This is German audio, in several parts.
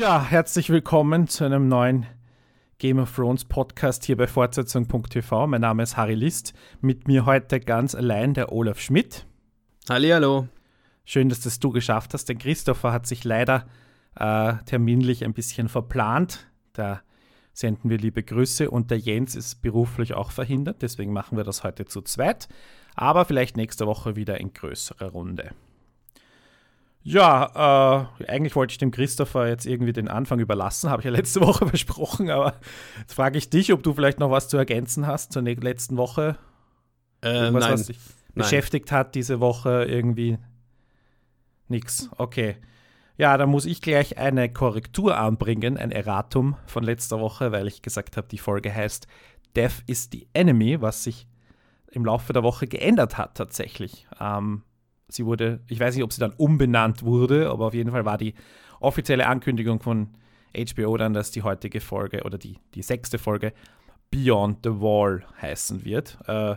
Ja, herzlich willkommen zu einem neuen Game of Thrones Podcast hier bei Fortsetzung.tv. Mein Name ist Harry List. Mit mir heute ganz allein der Olaf Schmidt. Hallihallo. Schön, dass das du geschafft hast. Der Christopher hat sich leider äh, terminlich ein bisschen verplant. Da senden wir liebe Grüße und der Jens ist beruflich auch verhindert. Deswegen machen wir das heute zu zweit. Aber vielleicht nächste Woche wieder in größerer Runde. Ja, äh, eigentlich wollte ich dem Christopher jetzt irgendwie den Anfang überlassen, habe ich ja letzte Woche versprochen, aber jetzt frage ich dich, ob du vielleicht noch was zu ergänzen hast zur letzten Woche. Äh, nein. was dich nein. beschäftigt hat diese Woche irgendwie. Nix. Okay. Ja, da muss ich gleich eine Korrektur anbringen, ein Erratum von letzter Woche, weil ich gesagt habe, die Folge heißt Death is the Enemy, was sich im Laufe der Woche geändert hat tatsächlich. Ähm, sie wurde, ich weiß nicht, ob sie dann umbenannt wurde, aber auf jeden Fall war die offizielle Ankündigung von HBO dann, dass die heutige Folge oder die, die sechste Folge Beyond the Wall heißen wird. Äh,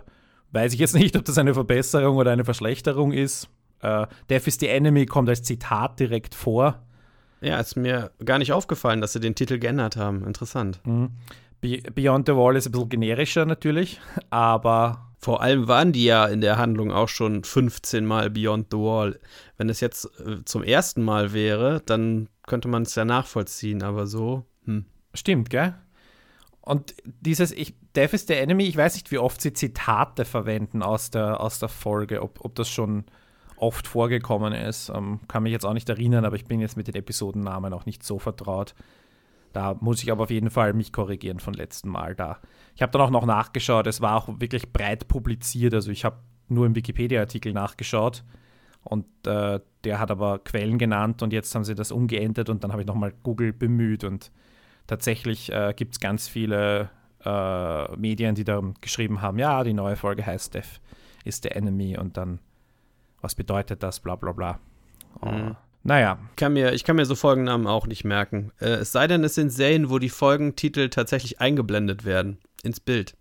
weiß ich jetzt nicht, ob das eine Verbesserung oder eine Verschlechterung ist. Äh, Death is the Enemy kommt als Zitat direkt vor. Ja, ist mir gar nicht aufgefallen, dass sie den Titel geändert haben. Interessant. Mhm. Beyond the Wall ist ein bisschen generischer natürlich, aber vor allem waren die ja in der Handlung auch schon 15 Mal Beyond the Wall. Wenn es jetzt äh, zum ersten Mal wäre, dann könnte man es ja nachvollziehen, aber so. Hm. Stimmt, gell? Und dieses ich, Death is the Enemy, ich weiß nicht, wie oft sie Zitate verwenden aus der, aus der Folge, ob, ob das schon oft vorgekommen ist. Ähm, kann mich jetzt auch nicht erinnern, aber ich bin jetzt mit den Episodennamen auch nicht so vertraut. Da muss ich aber auf jeden Fall mich korrigieren von letzten Mal da. Ich habe dann auch noch nachgeschaut, es war auch wirklich breit publiziert, also ich habe nur im Wikipedia-Artikel nachgeschaut und äh, der hat aber Quellen genannt und jetzt haben sie das umgeändert und dann habe ich nochmal Google bemüht und tatsächlich äh, gibt es ganz viele äh, Medien, die da geschrieben haben, ja, die neue Folge heißt Death is the Enemy und dann, was bedeutet das, bla bla bla. Mhm. Naja. Ich kann, mir, ich kann mir so Folgennamen auch nicht merken. Äh, es sei denn, es sind Serien, wo die Folgentitel tatsächlich eingeblendet werden ins Bild.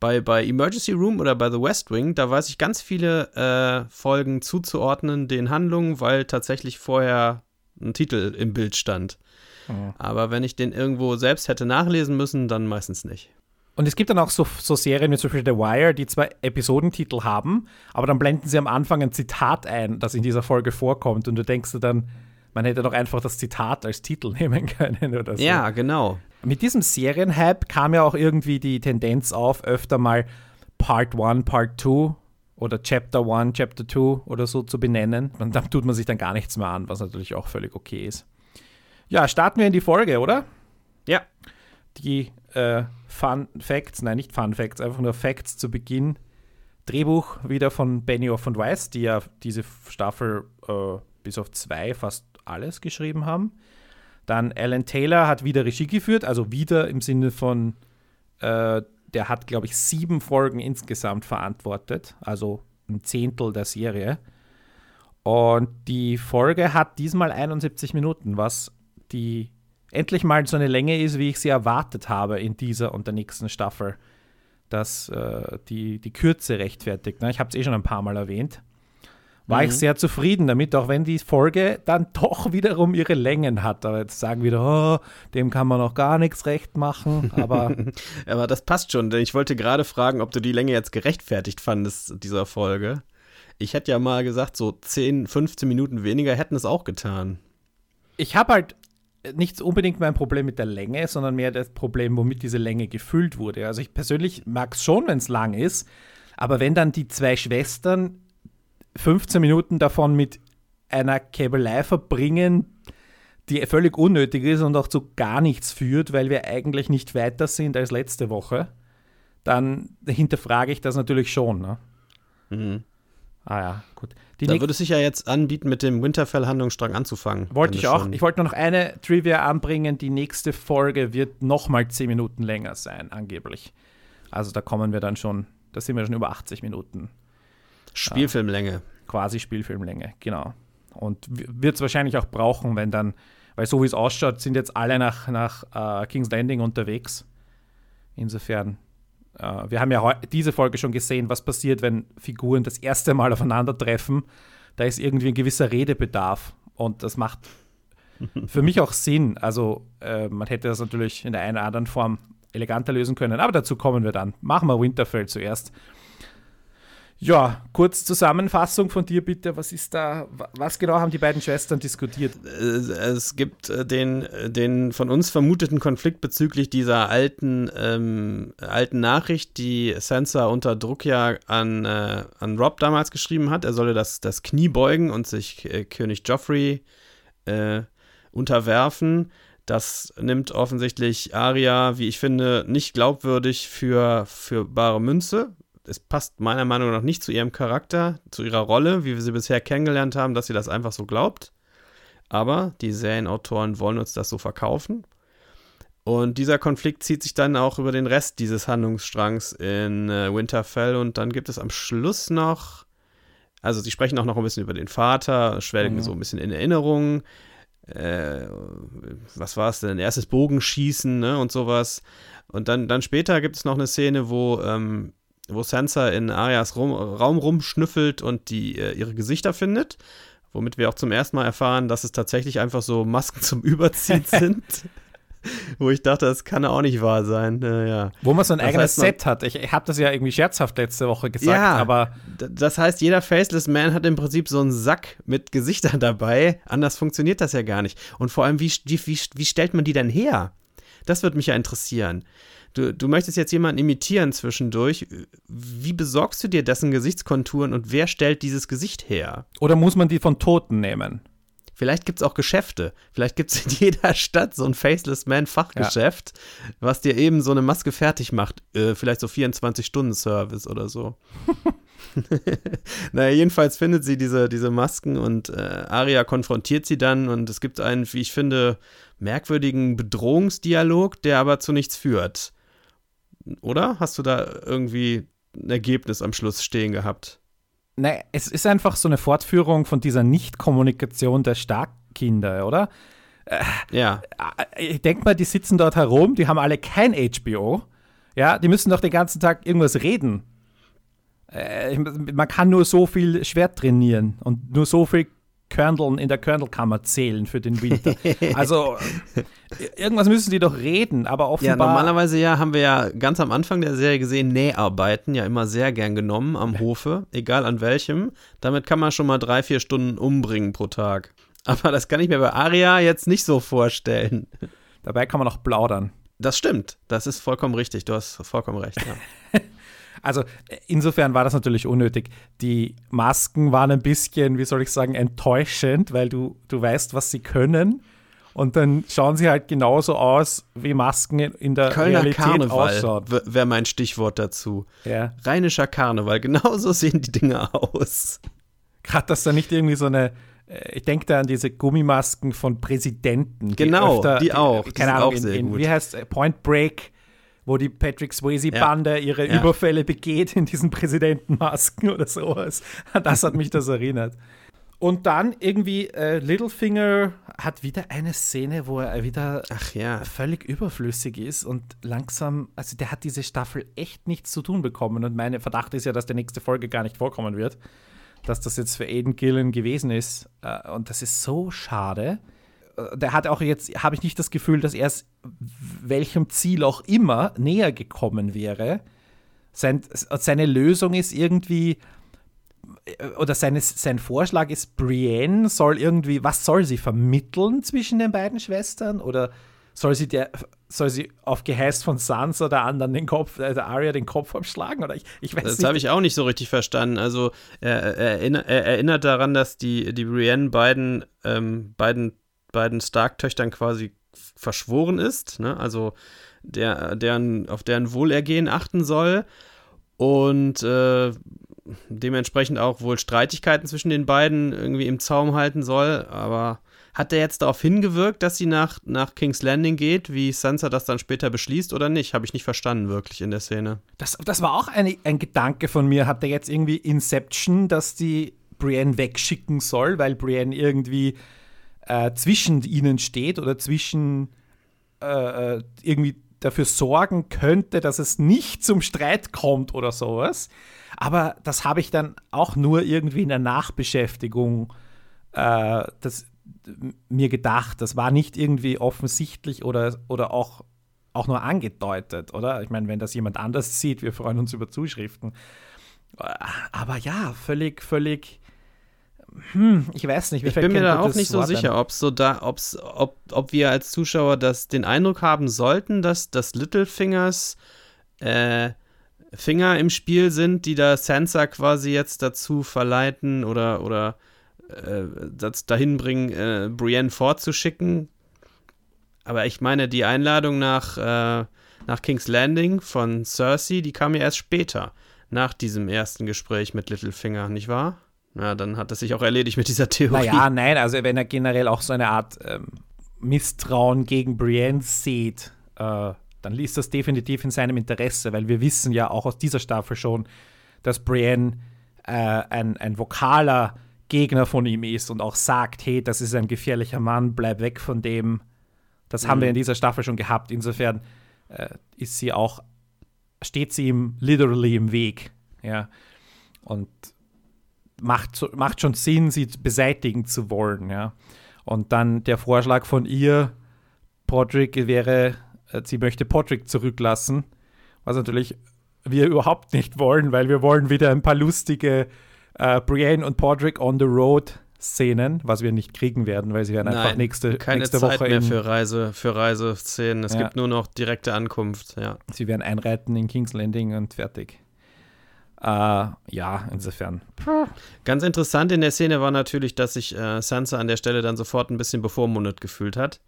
Bei, bei Emergency Room oder bei The West Wing, da weiß ich ganz viele äh, Folgen zuzuordnen den Handlungen, weil tatsächlich vorher ein Titel im Bild stand. Mhm. Aber wenn ich den irgendwo selbst hätte nachlesen müssen, dann meistens nicht. Und es gibt dann auch so, so Serien wie zum Beispiel The Wire, die zwei Episodentitel haben, aber dann blenden sie am Anfang ein Zitat ein, das in dieser Folge vorkommt. Und du denkst dir dann, man hätte doch einfach das Zitat als Titel nehmen können oder so. Ja, genau. Mit diesem Serienhype kam ja auch irgendwie die Tendenz auf, öfter mal Part 1, Part 2 oder Chapter 1, Chapter 2 oder so zu benennen. Und dann tut man sich dann gar nichts mehr an, was natürlich auch völlig okay ist. Ja, starten wir in die Folge, oder? Ja. Die äh, Fun Facts, nein, nicht Fun Facts, einfach nur Facts zu Beginn. Drehbuch wieder von Benioff und Weiss, die ja diese Staffel äh, bis auf zwei fast alles geschrieben haben. Dann Alan Taylor hat wieder Regie geführt, also wieder im Sinne von, äh, der hat, glaube ich, sieben Folgen insgesamt verantwortet, also ein Zehntel der Serie. Und die Folge hat diesmal 71 Minuten, was die endlich mal so eine Länge ist, wie ich sie erwartet habe in dieser und der nächsten Staffel. Dass äh, die, die Kürze rechtfertigt. Ne? Ich habe es eh schon ein paar Mal erwähnt. War mhm. ich sehr zufrieden damit, auch wenn die Folge dann doch wiederum ihre Längen hat. Aber jetzt sagen wieder, oh, dem kann man noch gar nichts recht machen. Aber, aber das passt schon, denn ich wollte gerade fragen, ob du die Länge jetzt gerechtfertigt fandest, dieser Folge. Ich hätte ja mal gesagt, so 10, 15 Minuten weniger hätten es auch getan. Ich habe halt nicht unbedingt mein Problem mit der Länge, sondern mehr das Problem, womit diese Länge gefüllt wurde. Also ich persönlich mag es schon, wenn es lang ist, aber wenn dann die zwei Schwestern 15 Minuten davon mit einer Kabelei verbringen, die völlig unnötig ist und auch zu gar nichts führt, weil wir eigentlich nicht weiter sind als letzte Woche, dann hinterfrage ich das natürlich schon. Ne? Mhm. Ah ja, gut. Die da würde es sich ja jetzt anbieten, mit dem Winterfell-Handlungsstrang anzufangen. Wollte ich auch. Ich wollte nur noch eine Trivia anbringen. Die nächste Folge wird nochmal 10 Minuten länger sein, angeblich. Also da kommen wir dann schon, da sind wir schon über 80 Minuten. Spielfilmlänge. Äh, quasi Spielfilmlänge, genau. Und wird es wahrscheinlich auch brauchen, wenn dann, weil so wie es ausschaut, sind jetzt alle nach, nach äh, King's Landing unterwegs. Insofern äh, wir haben ja diese Folge schon gesehen, was passiert, wenn Figuren das erste Mal aufeinandertreffen. Da ist irgendwie ein gewisser Redebedarf und das macht für mich auch Sinn. Also äh, man hätte das natürlich in der einen oder anderen Form eleganter lösen können, aber dazu kommen wir dann. Machen wir Winterfell zuerst. Ja, kurz Zusammenfassung von dir bitte. Was ist da, was genau haben die beiden Schwestern diskutiert? Es gibt äh, den, den von uns vermuteten Konflikt bezüglich dieser alten, ähm, alten Nachricht, die Sansa unter Druck ja an, äh, an Rob damals geschrieben hat. Er solle das, das Knie beugen und sich äh, König Joffrey äh, unterwerfen. Das nimmt offensichtlich Arya, wie ich finde, nicht glaubwürdig für, für bare Münze es passt meiner Meinung nach nicht zu ihrem Charakter, zu ihrer Rolle, wie wir sie bisher kennengelernt haben, dass sie das einfach so glaubt. Aber die Serienautoren wollen uns das so verkaufen. Und dieser Konflikt zieht sich dann auch über den Rest dieses Handlungsstrangs in äh, Winterfell. Und dann gibt es am Schluss noch, also sie sprechen auch noch ein bisschen über den Vater, schwelgen mhm. so ein bisschen in Erinnerungen. Äh, was war es denn? Erstes Bogenschießen ne, und sowas. Und dann, dann später gibt es noch eine Szene, wo ähm, wo Sansa in Arias Rum, Raum rumschnüffelt und die äh, ihre Gesichter findet. Womit wir auch zum ersten Mal erfahren, dass es tatsächlich einfach so Masken zum Überziehen sind. Wo ich dachte, das kann auch nicht wahr sein. Äh, ja. Wo man so ein das eigenes Set hat. Ich, ich habe das ja irgendwie scherzhaft letzte Woche gesagt, ja, aber. Das heißt, jeder Faceless Man hat im Prinzip so einen Sack mit Gesichtern dabei. Anders funktioniert das ja gar nicht. Und vor allem, wie, wie, wie stellt man die denn her? Das würde mich ja interessieren du, du möchtest jetzt jemanden imitieren zwischendurch. Wie besorgst du dir dessen Gesichtskonturen und wer stellt dieses Gesicht her? Oder muss man die von Toten nehmen? Vielleicht gibt es auch Geschäfte. Vielleicht gibt es in jeder Stadt so ein Faceless Man Fachgeschäft, ja. was dir eben so eine Maske fertig macht. Äh, vielleicht so 24-Stunden-Service oder so. naja, jedenfalls findet sie diese, diese Masken und äh, Aria konfrontiert sie dann und es gibt einen, wie ich finde, merkwürdigen Bedrohungsdialog, der aber zu nichts führt oder? Hast du da irgendwie ein Ergebnis am Schluss stehen gehabt? Nein, es ist einfach so eine Fortführung von dieser Nichtkommunikation der Starkkinder, oder? Äh, ja. Äh, ich denke mal, die sitzen dort herum, die haben alle kein HBO. Ja, die müssen doch den ganzen Tag irgendwas reden. Äh, man kann nur so viel Schwert trainieren und nur so viel Körneln in der Körnelkammer zählen für den Winter. Also irgendwas müssen die doch reden, aber offenbar. Ja, normalerweise ja haben wir ja ganz am Anfang der Serie gesehen, Näharbeiten ja immer sehr gern genommen am Hofe, egal an welchem. Damit kann man schon mal drei, vier Stunden umbringen pro Tag. Aber das kann ich mir bei Aria jetzt nicht so vorstellen. Dabei kann man auch plaudern. Das stimmt, das ist vollkommen richtig, du hast vollkommen recht, ja. Also insofern war das natürlich unnötig. Die Masken waren ein bisschen, wie soll ich sagen, enttäuschend, weil du, du weißt, was sie können. Und dann schauen sie halt genauso aus, wie Masken in der Kölner Realität Karneval ausschauen. wäre mein Stichwort dazu. Ja. Rheinischer Karneval, genauso sehen die Dinge aus. Gerade, dass da nicht irgendwie so eine, äh, ich denke da an diese Gummimasken von Präsidenten. Genau, die, öfter, die auch. Die, keine Ahnung, in, in, wie heißt Point Break wo die Patrick Swayze-Bande ja. ihre ja. Überfälle begeht in diesen Präsidentenmasken oder sowas. Das hat mich das erinnert. Und dann irgendwie äh, Littlefinger hat wieder eine Szene, wo er wieder ja. völlig überflüssig ist und langsam, also der hat diese Staffel echt nichts zu tun bekommen. Und mein Verdacht ist ja, dass die nächste Folge gar nicht vorkommen wird, dass das jetzt für Aiden Gillen gewesen ist. Äh, und das ist so schade der hat auch jetzt, habe ich nicht das Gefühl, dass er es welchem Ziel auch immer näher gekommen wäre. Sein, seine Lösung ist irgendwie, oder seine, sein Vorschlag ist, Brienne soll irgendwie, was soll sie vermitteln zwischen den beiden Schwestern? Oder soll sie, der, soll sie auf Geheiß von Sansa der anderen den Kopf, äh, der Arya den Kopf abschlagen? Oder ich, ich weiß das habe ich auch nicht so richtig verstanden. Also er, er, er, erinnert daran, dass die, die Brienne beiden, ähm, beiden beiden Stark-Töchtern quasi verschworen ist, ne? also der, deren, auf deren Wohlergehen achten soll und äh, dementsprechend auch wohl Streitigkeiten zwischen den beiden irgendwie im Zaum halten soll, aber hat der jetzt darauf hingewirkt, dass sie nach, nach King's Landing geht, wie Sansa das dann später beschließt oder nicht? Habe ich nicht verstanden, wirklich in der Szene. Das, das war auch eine, ein Gedanke von mir. Hat der jetzt irgendwie Inception, dass die Brienne wegschicken soll, weil Brienne irgendwie äh, zwischen ihnen steht oder zwischen äh, äh, irgendwie dafür sorgen könnte, dass es nicht zum Streit kommt oder sowas. Aber das habe ich dann auch nur irgendwie in der Nachbeschäftigung. Äh, das, mir gedacht. Das war nicht irgendwie offensichtlich oder, oder auch, auch nur angedeutet, oder? Ich meine, wenn das jemand anders sieht, wir freuen uns über Zuschriften. Aber ja, völlig, völlig. Hm, ich weiß nicht. ich bin mir da auch nicht so Wort sicher, ob's so da, ob's, ob, ob wir als Zuschauer das, den Eindruck haben sollten, dass, dass Littlefingers äh, Finger im Spiel sind, die da Sansa quasi jetzt dazu verleiten oder, oder äh, dahin bringen, äh, Brienne vorzuschicken. Aber ich meine, die Einladung nach, äh, nach King's Landing von Cersei, die kam ja erst später, nach diesem ersten Gespräch mit Littlefinger, nicht wahr? Ja, dann hat das sich auch erledigt mit dieser Theorie. Naja, nein, also wenn er generell auch so eine Art ähm, Misstrauen gegen Brienne sieht, äh, dann liest das definitiv in seinem Interesse, weil wir wissen ja auch aus dieser Staffel schon, dass Brienne äh, ein, ein vokaler Gegner von ihm ist und auch sagt, hey, das ist ein gefährlicher Mann, bleib weg von dem. Das mhm. haben wir mhm. in dieser Staffel schon gehabt. Insofern äh, ist sie auch, steht sie ihm literally im Weg. Ja. Und macht, macht schon Sinn, sie beseitigen zu wollen. Ja. Und dann der Vorschlag von ihr, Podrick wäre, äh, sie möchte Podrick zurücklassen, was natürlich wir überhaupt nicht wollen, weil wir wollen wieder ein paar lustige äh, Brienne und Podrick on the road Szenen, was wir nicht kriegen werden, weil sie werden Nein, einfach nächste, keine nächste Zeit Woche mehr für Reise für Reiseszenen. Es ja. gibt nur noch direkte Ankunft. Ja. Sie werden einreiten in King's Landing und fertig. Uh, ja, insofern. Ganz interessant in der Szene war natürlich, dass sich äh, Sansa an der Stelle dann sofort ein bisschen bevormundet gefühlt hat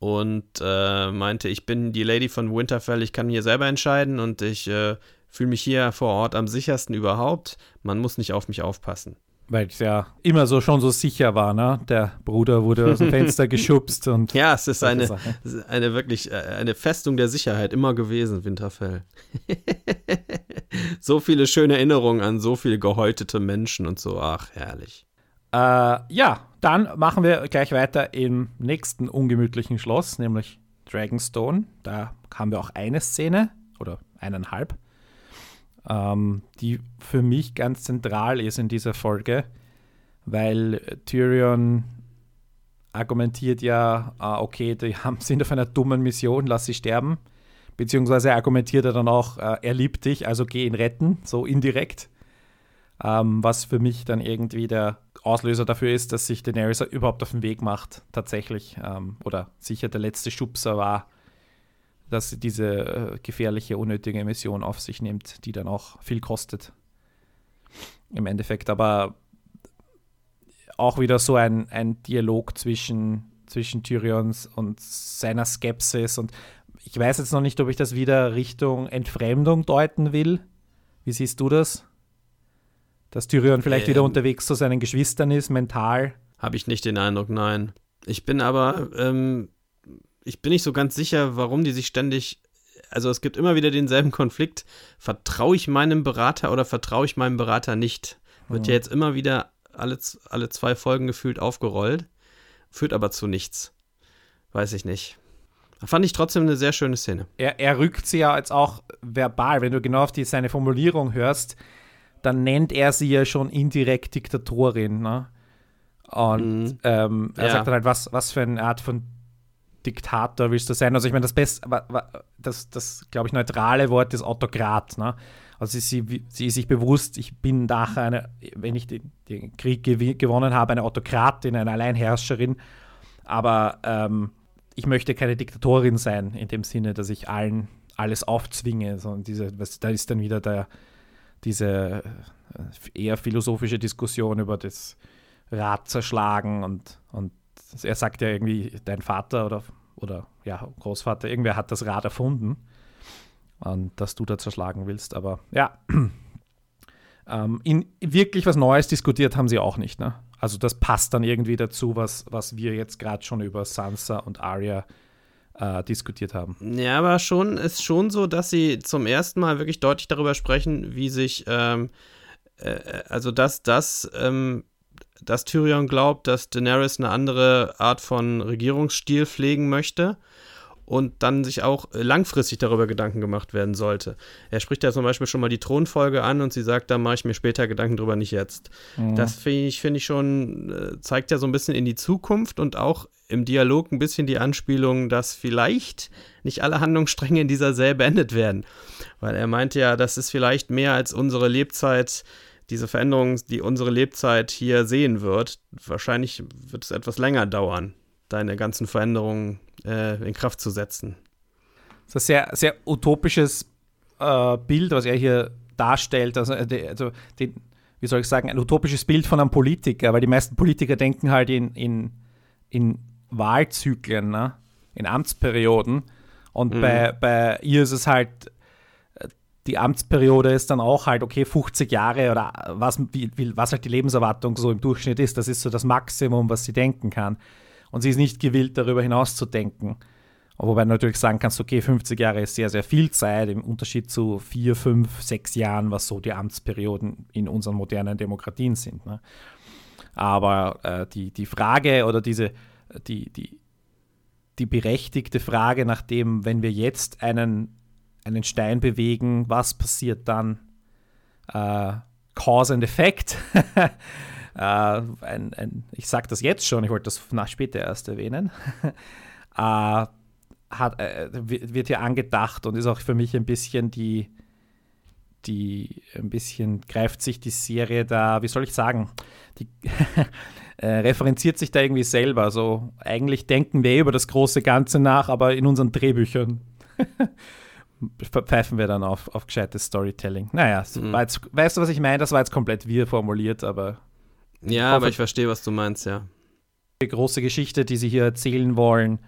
und äh, meinte, ich bin die Lady von Winterfell, ich kann hier selber entscheiden und ich äh, fühle mich hier vor Ort am sichersten überhaupt. Man muss nicht auf mich aufpassen. Weil es ja immer so schon so sicher war, ne? Der Bruder wurde aus dem Fenster geschubst und. Ja, es ist eine, eine wirklich äh, eine Festung der Sicherheit immer gewesen, Winterfell. so viele schöne Erinnerungen an so viele gehäutete Menschen und so. Ach, herrlich. Äh, ja, dann machen wir gleich weiter im nächsten ungemütlichen Schloss, nämlich Dragonstone. Da haben wir auch eine Szene oder eineinhalb ähm, die für mich ganz zentral ist in dieser Folge, weil Tyrion argumentiert ja, ah, okay, die haben, sind auf einer dummen Mission, lass sie sterben. Beziehungsweise argumentiert er dann auch, äh, er liebt dich, also geh ihn retten, so indirekt. Ähm, was für mich dann irgendwie der Auslöser dafür ist, dass sich Daenerys überhaupt auf den Weg macht, tatsächlich. Ähm, oder sicher der letzte Schubser war, dass sie diese äh, gefährliche, unnötige Mission auf sich nimmt, die dann auch viel kostet. Im Endeffekt, aber auch wieder so ein, ein Dialog zwischen, zwischen Tyrions und seiner Skepsis. Und ich weiß jetzt noch nicht, ob ich das wieder Richtung Entfremdung deuten will. Wie siehst du das? Dass Tyrion vielleicht ähm, wieder unterwegs zu seinen Geschwistern ist, mental? Habe ich nicht den Eindruck, nein. Ich bin aber ähm, ich bin nicht so ganz sicher, warum die sich ständig. Also es gibt immer wieder denselben Konflikt. Vertraue ich meinem Berater oder vertraue ich meinem Berater nicht? Wird ja jetzt immer wieder alle, alle zwei Folgen gefühlt aufgerollt, führt aber zu nichts. Weiß ich nicht. Fand ich trotzdem eine sehr schöne Szene. Er, er rückt sie ja jetzt auch verbal, wenn du genau auf die, seine Formulierung hörst, dann nennt er sie ja schon indirekt Diktatorin. Ne? Und mhm. ähm, er ja. sagt dann halt, was, was für eine Art von Diktator willst du sein? Also ich meine, das beste, das, das glaube ich, neutrale Wort ist Autokrat. Ne? Also sie, sie ist sich bewusst, ich bin nachher eine, wenn ich den, den Krieg gewonnen habe, eine Autokratin, eine Alleinherrscherin. Aber ähm, ich möchte keine Diktatorin sein, in dem Sinne, dass ich allen alles aufzwinge. Sondern diese, was, da ist dann wieder der, diese äh, eher philosophische Diskussion über das Rad zerschlagen und, und er sagt ja irgendwie, dein Vater oder oder ja, Großvater, irgendwer hat das Rad erfunden, und dass du da zerschlagen willst. Aber ja, ähm, in wirklich was Neues diskutiert haben sie auch nicht. Ne? Also das passt dann irgendwie dazu, was, was wir jetzt gerade schon über Sansa und Arya äh, diskutiert haben. Ja, aber schon ist schon so, dass sie zum ersten Mal wirklich deutlich darüber sprechen, wie sich, ähm, äh, also dass das ähm, dass Tyrion glaubt, dass Daenerys eine andere Art von Regierungsstil pflegen möchte und dann sich auch langfristig darüber Gedanken gemacht werden sollte. Er spricht ja zum Beispiel schon mal die Thronfolge an und sie sagt, da mache ich mir später Gedanken drüber, nicht jetzt. Mhm. Das finde ich, find ich schon, äh, zeigt ja so ein bisschen in die Zukunft und auch im Dialog ein bisschen die Anspielung, dass vielleicht nicht alle Handlungsstränge in dieser Serie beendet werden. Weil er meinte ja, das ist vielleicht mehr als unsere Lebzeit diese Veränderung, die unsere Lebzeit hier sehen wird, wahrscheinlich wird es etwas länger dauern, deine ganzen Veränderungen äh, in Kraft zu setzen. Das ist ein sehr, sehr utopisches äh, Bild, was er hier darstellt. Also, äh, also den, wie soll ich sagen, ein utopisches Bild von einem Politiker, weil die meisten Politiker denken halt in, in, in Wahlzyklen, ne? in Amtsperioden. Und mhm. bei, bei ihr ist es halt die Amtsperiode ist dann auch halt, okay, 50 Jahre oder was, wie, was halt die Lebenserwartung so im Durchschnitt ist. Das ist so das Maximum, was sie denken kann. Und sie ist nicht gewillt, darüber hinaus zu denken. Wobei du natürlich sagen kannst, okay, 50 Jahre ist sehr, sehr viel Zeit im Unterschied zu vier, fünf, sechs Jahren, was so die Amtsperioden in unseren modernen Demokratien sind. Ne? Aber äh, die, die Frage oder diese, die, die, die berechtigte Frage nach dem, wenn wir jetzt einen einen Stein bewegen, was passiert dann? Äh, Cause and Effect. äh, ein, ein, ich sage das jetzt schon, ich wollte das nach später erst erwähnen. äh, hat, äh, wird hier angedacht und ist auch für mich ein bisschen die, die ein bisschen greift sich die Serie da, wie soll ich sagen, die äh, referenziert sich da irgendwie selber. So, eigentlich denken wir über das große Ganze nach, aber in unseren Drehbüchern verpfeifen wir dann auf, auf gescheites Storytelling. Naja, mhm. jetzt, weißt du, was ich meine? Das war jetzt komplett wir formuliert, aber. Ja, aber ich verstehe, was du meinst, ja. Die große Geschichte, die sie hier erzählen wollen,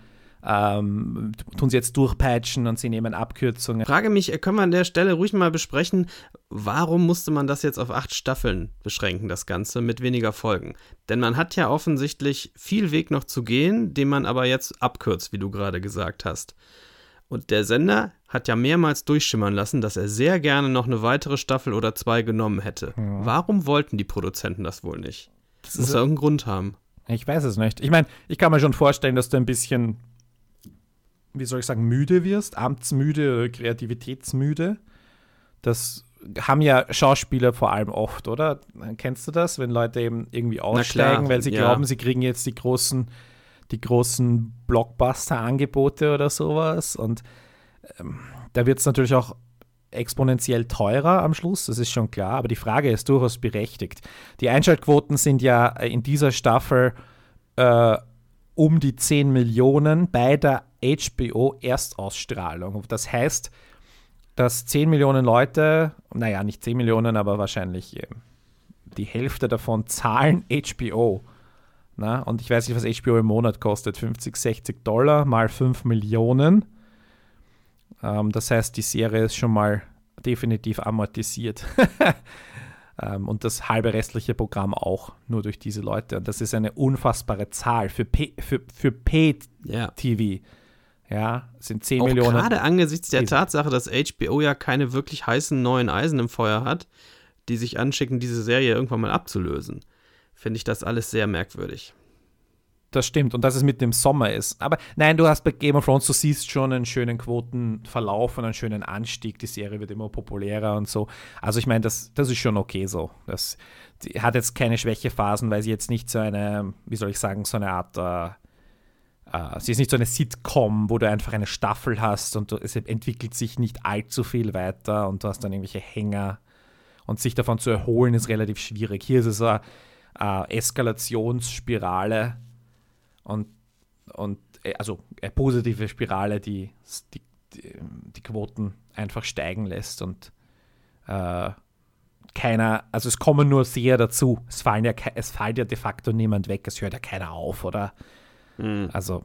ähm, tun sie jetzt durchpeitschen und sie nehmen Abkürzungen. Frage mich, können wir an der Stelle ruhig mal besprechen, warum musste man das jetzt auf acht Staffeln beschränken, das Ganze, mit weniger Folgen? Denn man hat ja offensichtlich viel Weg noch zu gehen, den man aber jetzt abkürzt, wie du gerade gesagt hast. Und der Sender hat ja mehrmals durchschimmern lassen, dass er sehr gerne noch eine weitere Staffel oder zwei genommen hätte. Ja. Warum wollten die Produzenten das wohl nicht? Das muss ja irgendeinen Grund haben. Ich weiß es nicht. Ich meine, ich kann mir schon vorstellen, dass du ein bisschen, wie soll ich sagen, müde wirst, amtsmüde oder kreativitätsmüde. Das haben ja Schauspieler vor allem oft, oder? Kennst du das, wenn Leute eben irgendwie aussteigen, weil sie ja. glauben, sie kriegen jetzt die großen die großen Blockbuster-Angebote oder sowas. Und ähm, da wird es natürlich auch exponentiell teurer am Schluss, das ist schon klar, aber die Frage ist durchaus berechtigt. Die Einschaltquoten sind ja in dieser Staffel äh, um die 10 Millionen bei der HBO-Erstausstrahlung. Das heißt, dass 10 Millionen Leute, naja, nicht 10 Millionen, aber wahrscheinlich äh, die Hälfte davon zahlen HBO. Na? Und ich weiß nicht, was HBO im Monat kostet. 50, 60 Dollar mal 5 Millionen. Ähm, das heißt, die Serie ist schon mal definitiv amortisiert. ähm, und das halbe restliche Programm auch, nur durch diese Leute. Und das ist eine unfassbare Zahl für, P für, für Pay-TV. Ja. Ja, sind 10 auch Millionen. Gerade angesichts der Tatsache, dass HBO ja keine wirklich heißen neuen Eisen im Feuer hat, die sich anschicken, diese Serie irgendwann mal abzulösen finde ich das alles sehr merkwürdig. Das stimmt und dass es mitten im Sommer ist. Aber nein, du hast bei Game of Thrones, du siehst schon einen schönen Quotenverlauf und einen schönen Anstieg. Die Serie wird immer populärer und so. Also ich meine, das, das ist schon okay so. Das die hat jetzt keine Schwächephasen, weil sie jetzt nicht so eine, wie soll ich sagen, so eine Art äh, Uh, sie ist nicht so eine Sitcom, wo du einfach eine Staffel hast und du, es entwickelt sich nicht allzu viel weiter und du hast dann irgendwelche Hänger und sich davon zu erholen ist relativ schwierig. Hier ist es uh, äh, Eskalationsspirale und, und äh, also eine positive Spirale, die, die, die Quoten einfach steigen lässt und äh, keiner, also es kommen nur sehr dazu. Es, fallen ja, es fällt ja de facto niemand weg, es hört ja keiner auf, oder? Mhm. Also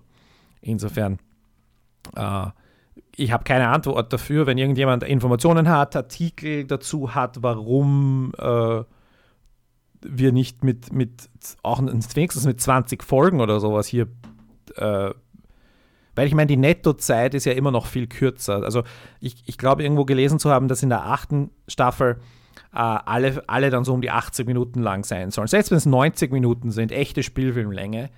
insofern, äh, ich habe keine Antwort dafür, wenn irgendjemand Informationen hat, Artikel dazu hat, warum äh, wir nicht mit, mit auch wenigstens mit 20 Folgen oder sowas hier, äh, weil ich meine, die Nettozeit ist ja immer noch viel kürzer. Also ich, ich glaube, irgendwo gelesen zu haben, dass in der achten Staffel äh, alle, alle dann so um die 80 Minuten lang sein sollen. Selbst wenn es 90 Minuten sind, echte Spielfilmlänge,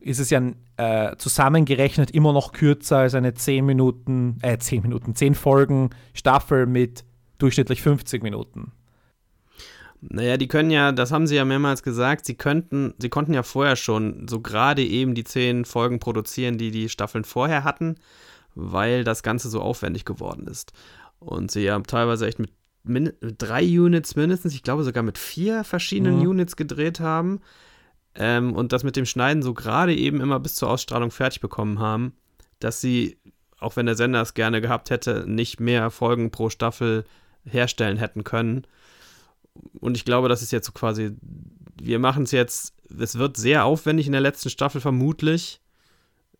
ist es ja äh, zusammengerechnet immer noch kürzer als eine 10 Minuten, äh, 10 Minuten, 10 Folgen Staffel mit durchschnittlich 50 Minuten. Naja, die können ja, das haben sie ja mehrmals gesagt, sie könnten, sie konnten ja vorher schon so gerade eben die 10 Folgen produzieren, die die Staffeln vorher hatten, weil das Ganze so aufwendig geworden ist. Und sie ja teilweise echt mit min drei Units mindestens, ich glaube sogar mit vier verschiedenen mhm. Units gedreht haben ähm, und das mit dem Schneiden so gerade eben immer bis zur Ausstrahlung fertig bekommen haben, dass sie, auch wenn der Sender es gerne gehabt hätte, nicht mehr Folgen pro Staffel herstellen hätten können. Und ich glaube, das ist jetzt so quasi, wir machen es jetzt, es wird sehr aufwendig in der letzten Staffel vermutlich.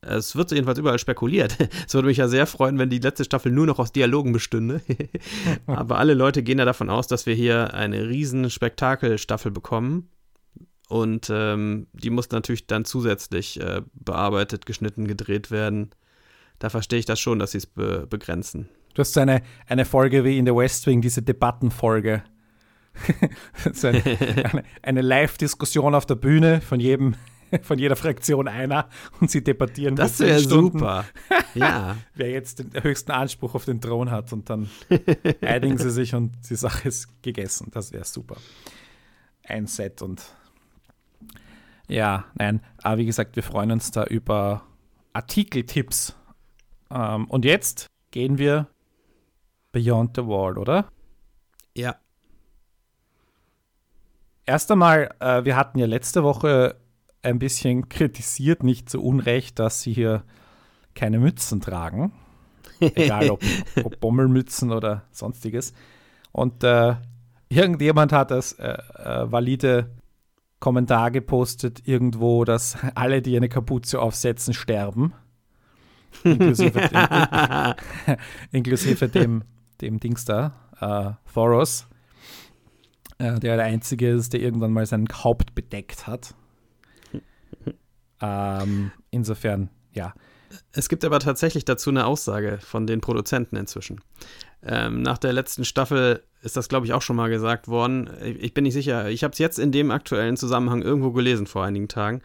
Es wird jedenfalls überall spekuliert. Es würde mich ja sehr freuen, wenn die letzte Staffel nur noch aus Dialogen bestünde. Aber alle Leute gehen ja davon aus, dass wir hier eine riesen Spektakelstaffel bekommen. Und ähm, die muss natürlich dann zusätzlich äh, bearbeitet, geschnitten, gedreht werden. Da verstehe ich das schon, dass sie es be begrenzen. Du hast so eine, eine Folge wie in The West Wing, diese Debattenfolge. so eine, eine, eine Live-Diskussion auf der Bühne von jedem, von jeder Fraktion einer und sie debattieren. Das wäre super. Ja. Wer jetzt den höchsten Anspruch auf den Thron hat und dann einigen sie sich und die Sache ist gegessen. Das wäre super. Ein Set und ja, nein, aber wie gesagt, wir freuen uns da über Artikeltipps. Ähm, und jetzt gehen wir Beyond the Wall, oder? Ja. Erst einmal, äh, wir hatten ja letzte Woche ein bisschen kritisiert, nicht zu Unrecht, dass sie hier keine Mützen tragen. Egal ob, ob Bommelmützen oder sonstiges. Und äh, irgendjemand hat das äh, äh valide Kommentar gepostet irgendwo, dass alle, die eine Kapuze aufsetzen, sterben. Inklusive dem, inklusive dem, dem Dings da, äh, Thoros, der der Einzige ist, der irgendwann mal sein Haupt bedeckt hat. Ähm, insofern, ja. Es gibt aber tatsächlich dazu eine Aussage von den Produzenten inzwischen. Ähm, nach der letzten Staffel ist das, glaube ich, auch schon mal gesagt worden. Ich bin nicht sicher. Ich habe es jetzt in dem aktuellen Zusammenhang irgendwo gelesen vor einigen Tagen.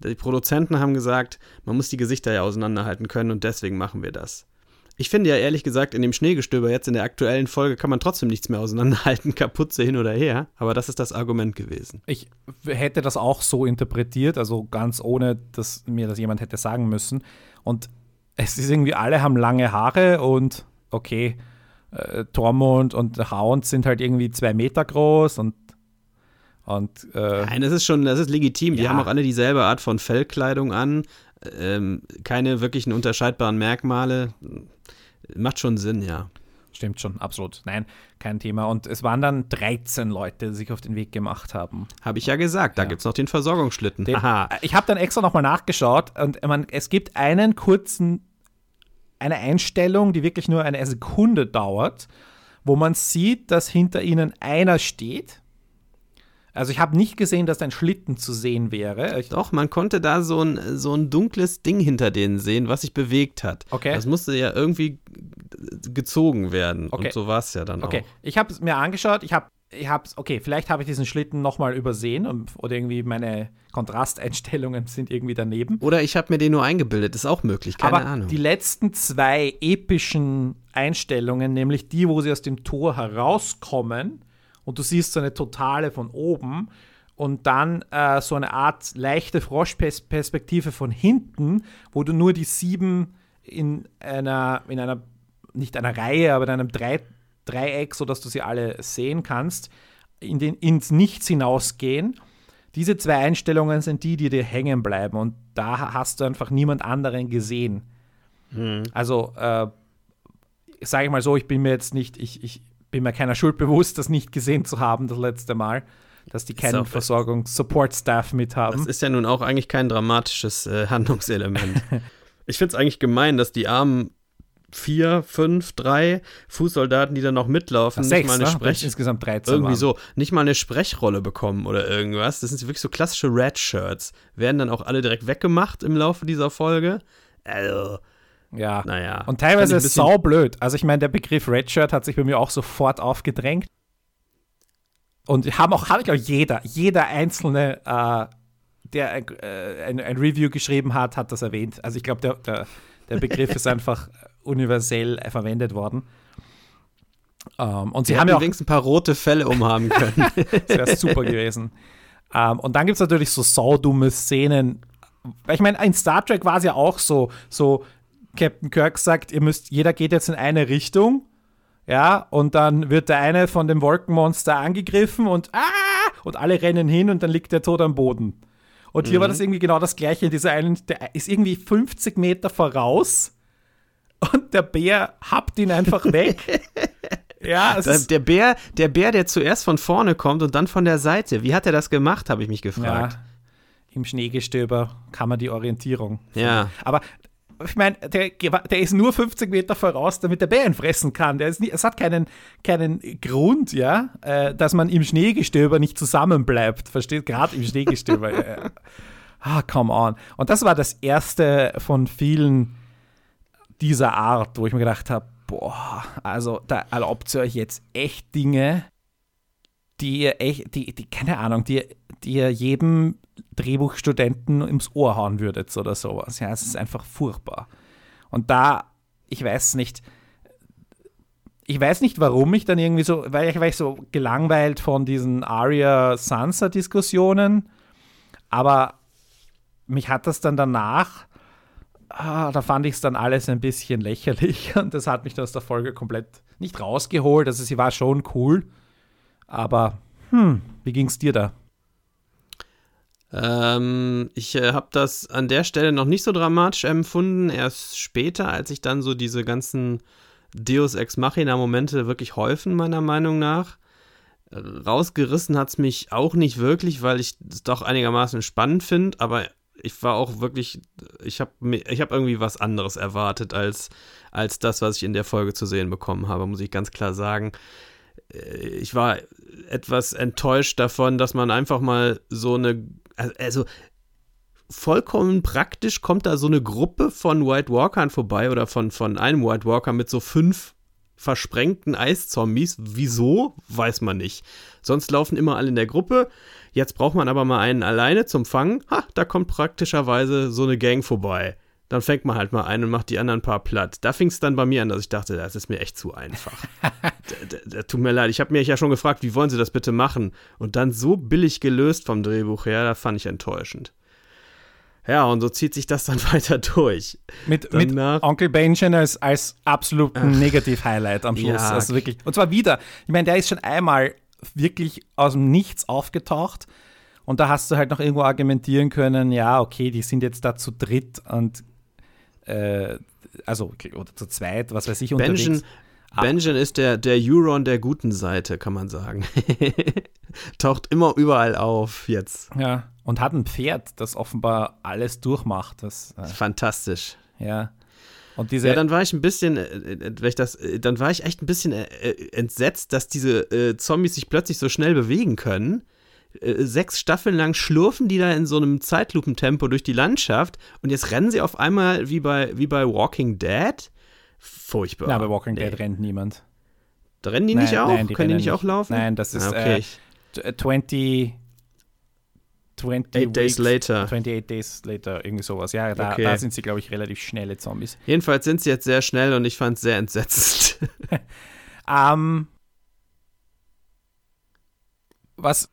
Die Produzenten haben gesagt, man muss die Gesichter ja auseinanderhalten können und deswegen machen wir das. Ich finde ja ehrlich gesagt, in dem Schneegestöber jetzt in der aktuellen Folge kann man trotzdem nichts mehr auseinanderhalten, Kaputze hin oder her. Aber das ist das Argument gewesen. Ich hätte das auch so interpretiert, also ganz ohne, dass mir das jemand hätte sagen müssen. Und es ist irgendwie, alle haben lange Haare und okay, äh, Tormund und Hound sind halt irgendwie zwei Meter groß und und, äh, Nein, das ist schon, das ist legitim. Ja. Die haben auch alle dieselbe Art von Fellkleidung an. Ähm, keine wirklichen unterscheidbaren Merkmale. Macht schon Sinn, ja. Stimmt schon, absolut. Nein, kein Thema. Und es waren dann 13 Leute, die sich auf den Weg gemacht haben. Habe ich ja gesagt, da ja. gibt es noch den Versorgungsschlitten. Den, ich habe dann extra nochmal nachgeschaut und man, es gibt einen kurzen eine Einstellung, die wirklich nur eine Sekunde dauert, wo man sieht, dass hinter ihnen einer steht. Also ich habe nicht gesehen, dass ein Schlitten zu sehen wäre. Ich Doch, man konnte da so ein, so ein dunkles Ding hinter denen sehen, was sich bewegt hat. Okay. Das musste ja irgendwie gezogen werden. Okay. Und so war es ja dann okay. auch. Okay, ich habe es mir angeschaut. Ich habe ich hab's, okay, vielleicht habe ich diesen Schlitten nochmal übersehen und, oder irgendwie meine Kontrasteinstellungen sind irgendwie daneben. Oder ich habe mir den nur eingebildet, ist auch möglich, keine Aber Ahnung. Die letzten zwei epischen Einstellungen, nämlich die, wo sie aus dem Tor herauskommen und du siehst so eine totale von oben und dann äh, so eine Art leichte Froschperspektive von hinten, wo du nur die sieben in einer, in einer, nicht einer Reihe, aber in einem Drei Dreieck, sodass du sie alle sehen kannst, in den, ins Nichts hinausgehen. Diese zwei Einstellungen sind die, die dir hängen bleiben und da hast du einfach niemand anderen gesehen. Hm. Also, äh, sage ich mal so, ich bin mir jetzt nicht, ich, ich bin mir keiner Schuld bewusst, das nicht gesehen zu haben das letzte Mal, dass die keinen Versorgungs-Support-Staff mit haben. Das ist ja nun auch eigentlich kein dramatisches äh, Handlungselement. ich finde es eigentlich gemein, dass die armen vier, fünf, drei Fußsoldaten, die dann noch mitlaufen, Ach, nicht mal eine ne? Sprech insgesamt 13 irgendwie waren. so, nicht mal eine Sprechrolle bekommen oder irgendwas. Das sind wirklich so klassische Red Shirts. Werden dann auch alle direkt weggemacht im Laufe dieser Folge. Also, ja. Naja. Und teilweise ist es saublöd. Also ich meine, der Begriff Red Shirt hat sich bei mir auch sofort aufgedrängt. Und haben auch, habe ich auch jeder, jeder einzelne äh, der äh, ein, ein, Review geschrieben hat, hat das erwähnt. Also ich glaube, der, der, der, Begriff ist einfach universell verwendet worden. Um, ähm, und sie Wir haben ja auch ein paar rote Fälle umhaben können. das wäre super gewesen. Um, ähm, und dann gibt es natürlich so saudumme Szenen. Ich meine, in Star Trek war es ja auch so, so Captain Kirk sagt, ihr müsst, jeder geht jetzt in eine Richtung. Ja, und dann wird der eine von dem Wolkenmonster angegriffen und ah, und alle rennen hin und dann liegt der tot am Boden. Und hier mhm. war das irgendwie genau das Gleiche. Dieser einen, der ist irgendwie 50 Meter voraus und der Bär habt ihn einfach weg. ja, der, der, Bär, der Bär, der zuerst von vorne kommt und dann von der Seite. Wie hat er das gemacht, habe ich mich gefragt. Ja, Im Schneegestöber kann man die Orientierung. Ja. Aber ich meine, der, der, ist nur 50 Meter voraus, damit der Bär ihn fressen kann. Der ist nie, es hat keinen, keinen Grund, ja, äh, dass man im Schneegestöber nicht zusammenbleibt. Versteht? Gerade im Schneegestöber. äh, ah, come on. Und das war das erste von vielen dieser Art, wo ich mir gedacht habe, boah, also da erlaubt ihr euch jetzt echt Dinge, die die, die, keine Ahnung, die, die ihr jedem Drehbuchstudenten ins Ohr hauen würdet oder sowas. Ja, es ist einfach furchtbar. Und da, ich weiß nicht, ich weiß nicht, warum ich dann irgendwie so, weil ich war ich so gelangweilt von diesen Aria-Sansa-Diskussionen, aber mich hat das dann danach, ah, da fand ich es dann alles ein bisschen lächerlich und das hat mich aus der Folge komplett nicht rausgeholt. Also sie war schon cool, aber hm, wie ging es dir da? Ähm, ich äh, habe das an der Stelle noch nicht so dramatisch empfunden. Erst später, als ich dann so diese ganzen Deus Ex Machina-Momente wirklich häufen, meiner Meinung nach. Rausgerissen hat es mich auch nicht wirklich, weil ich es doch einigermaßen spannend finde, aber ich war auch wirklich, ich habe ich hab irgendwie was anderes erwartet als, als das, was ich in der Folge zu sehen bekommen habe, muss ich ganz klar sagen. Äh, ich war etwas enttäuscht davon, dass man einfach mal so eine also vollkommen praktisch kommt da so eine Gruppe von White Walkern vorbei oder von, von einem White Walker mit so fünf versprengten Eiszombies. Wieso? Weiß man nicht. Sonst laufen immer alle in der Gruppe. Jetzt braucht man aber mal einen alleine zum Fangen. Ha, da kommt praktischerweise so eine Gang vorbei. Dann fängt man halt mal ein und macht die anderen paar platt. Da fing es dann bei mir an, dass ich dachte, das ist mir echt zu einfach. tut mir leid, ich habe mir ja schon gefragt, wie wollen sie das bitte machen? Und dann so billig gelöst vom Drehbuch her, da fand ich enttäuschend. Ja, und so zieht sich das dann weiter durch. Mit, mit Onkel Benjamin als, als absoluten Negativ-Highlight am Schluss. Ja, also wirklich. Und zwar wieder. Ich meine, der ist schon einmal wirklich aus dem Nichts aufgetaucht. Und da hast du halt noch irgendwo argumentieren können, ja, okay, die sind jetzt da zu dritt und äh, also oder zu zweit, was weiß ich, Benjen, unterwegs. Benjen ist der, der Euron der guten Seite, kann man sagen. Taucht immer überall auf jetzt. Ja, und hat ein Pferd, das offenbar alles durchmacht. Das, äh, Fantastisch. Ja. Und diese ja, dann war ich ein bisschen, äh, äh ich das, äh, dann war ich echt ein bisschen entsetzt, dass diese äh, Zombies sich plötzlich so schnell bewegen können. Äh, sechs Staffeln lang schlurfen die da in so einem Zeitlupentempo durch die Landschaft und jetzt rennen sie auf einmal wie bei, wie bei Walking Dead. Furchtbar. Ja, bei Walking nee. Dead rennt niemand. Da rennen die nein, nicht auch? Nein, die Können die nicht, auch laufen? Nein, das ist ah, okay. äh, 20. 20 Days later. 28 Days later, irgendwie sowas. Ja, da, okay. da sind sie, glaube ich, relativ schnelle Zombies. Jedenfalls sind sie jetzt sehr schnell und ich fand es sehr entsetzend. um, was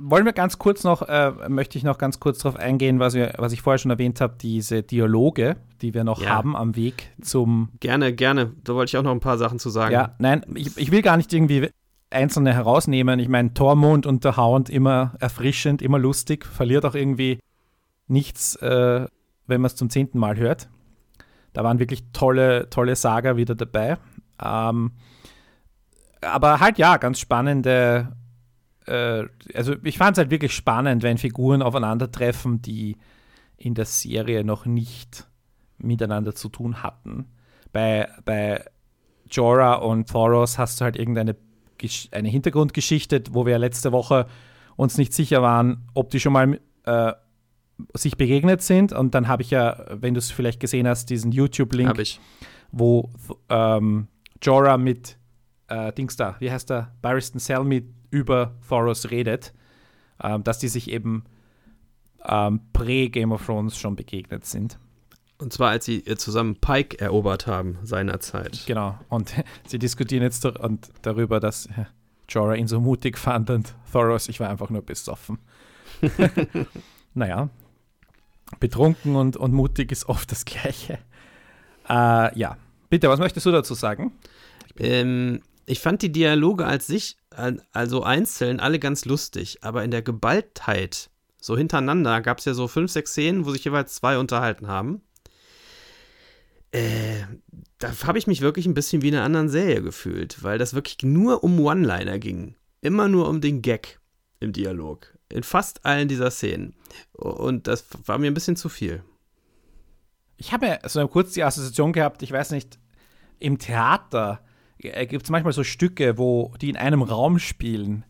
wollen wir ganz kurz noch, äh, möchte ich noch ganz kurz darauf eingehen, was, wir, was ich vorher schon erwähnt habe, diese Dialoge, die wir noch ja. haben am Weg zum. Gerne, gerne. Da wollte ich auch noch ein paar Sachen zu sagen. Ja, nein, ich, ich will gar nicht irgendwie einzelne herausnehmen. Ich meine, Tormund und der Hound immer erfrischend, immer lustig, verliert auch irgendwie nichts, äh, wenn man es zum zehnten Mal hört. Da waren wirklich tolle, tolle Saga wieder dabei. Ähm, aber halt ja, ganz spannende äh, also ich fand es halt wirklich spannend, wenn Figuren aufeinandertreffen, die in der Serie noch nicht miteinander zu tun hatten. Bei, bei Jorah und Thoros hast du halt irgendeine eine Hintergrundgeschichte, wo wir letzte Woche uns nicht sicher waren, ob die schon mal äh, sich begegnet sind. Und dann habe ich ja, wenn du es vielleicht gesehen hast, diesen YouTube-Link, wo ähm, Jorah mit äh, Dings da, wie heißt der, Barristan Selmy über Thoros redet, ähm, dass die sich eben ähm, prä-Game of Thrones schon begegnet sind. Und zwar, als sie zusammen Pike erobert haben, seinerzeit. Genau. Und sie diskutieren jetzt und darüber, dass Jorah ihn so mutig fand und Thoros, ich war einfach nur besoffen. naja, betrunken und, und mutig ist oft das Gleiche. Äh, ja, bitte, was möchtest du dazu sagen? Ähm, ich fand die Dialoge als sich, also einzeln, alle ganz lustig, aber in der Geballtheit, so hintereinander, gab es ja so fünf, sechs Szenen, wo sich jeweils zwei unterhalten haben. Äh, da habe ich mich wirklich ein bisschen wie in einer anderen Serie gefühlt, weil das wirklich nur um One-Liner ging. Immer nur um den Gag im Dialog. In fast allen dieser Szenen. Und das war mir ein bisschen zu viel. Ich habe ja so kurz die Assoziation gehabt, ich weiß nicht, im Theater gibt es manchmal so Stücke, wo die in einem Raum spielen.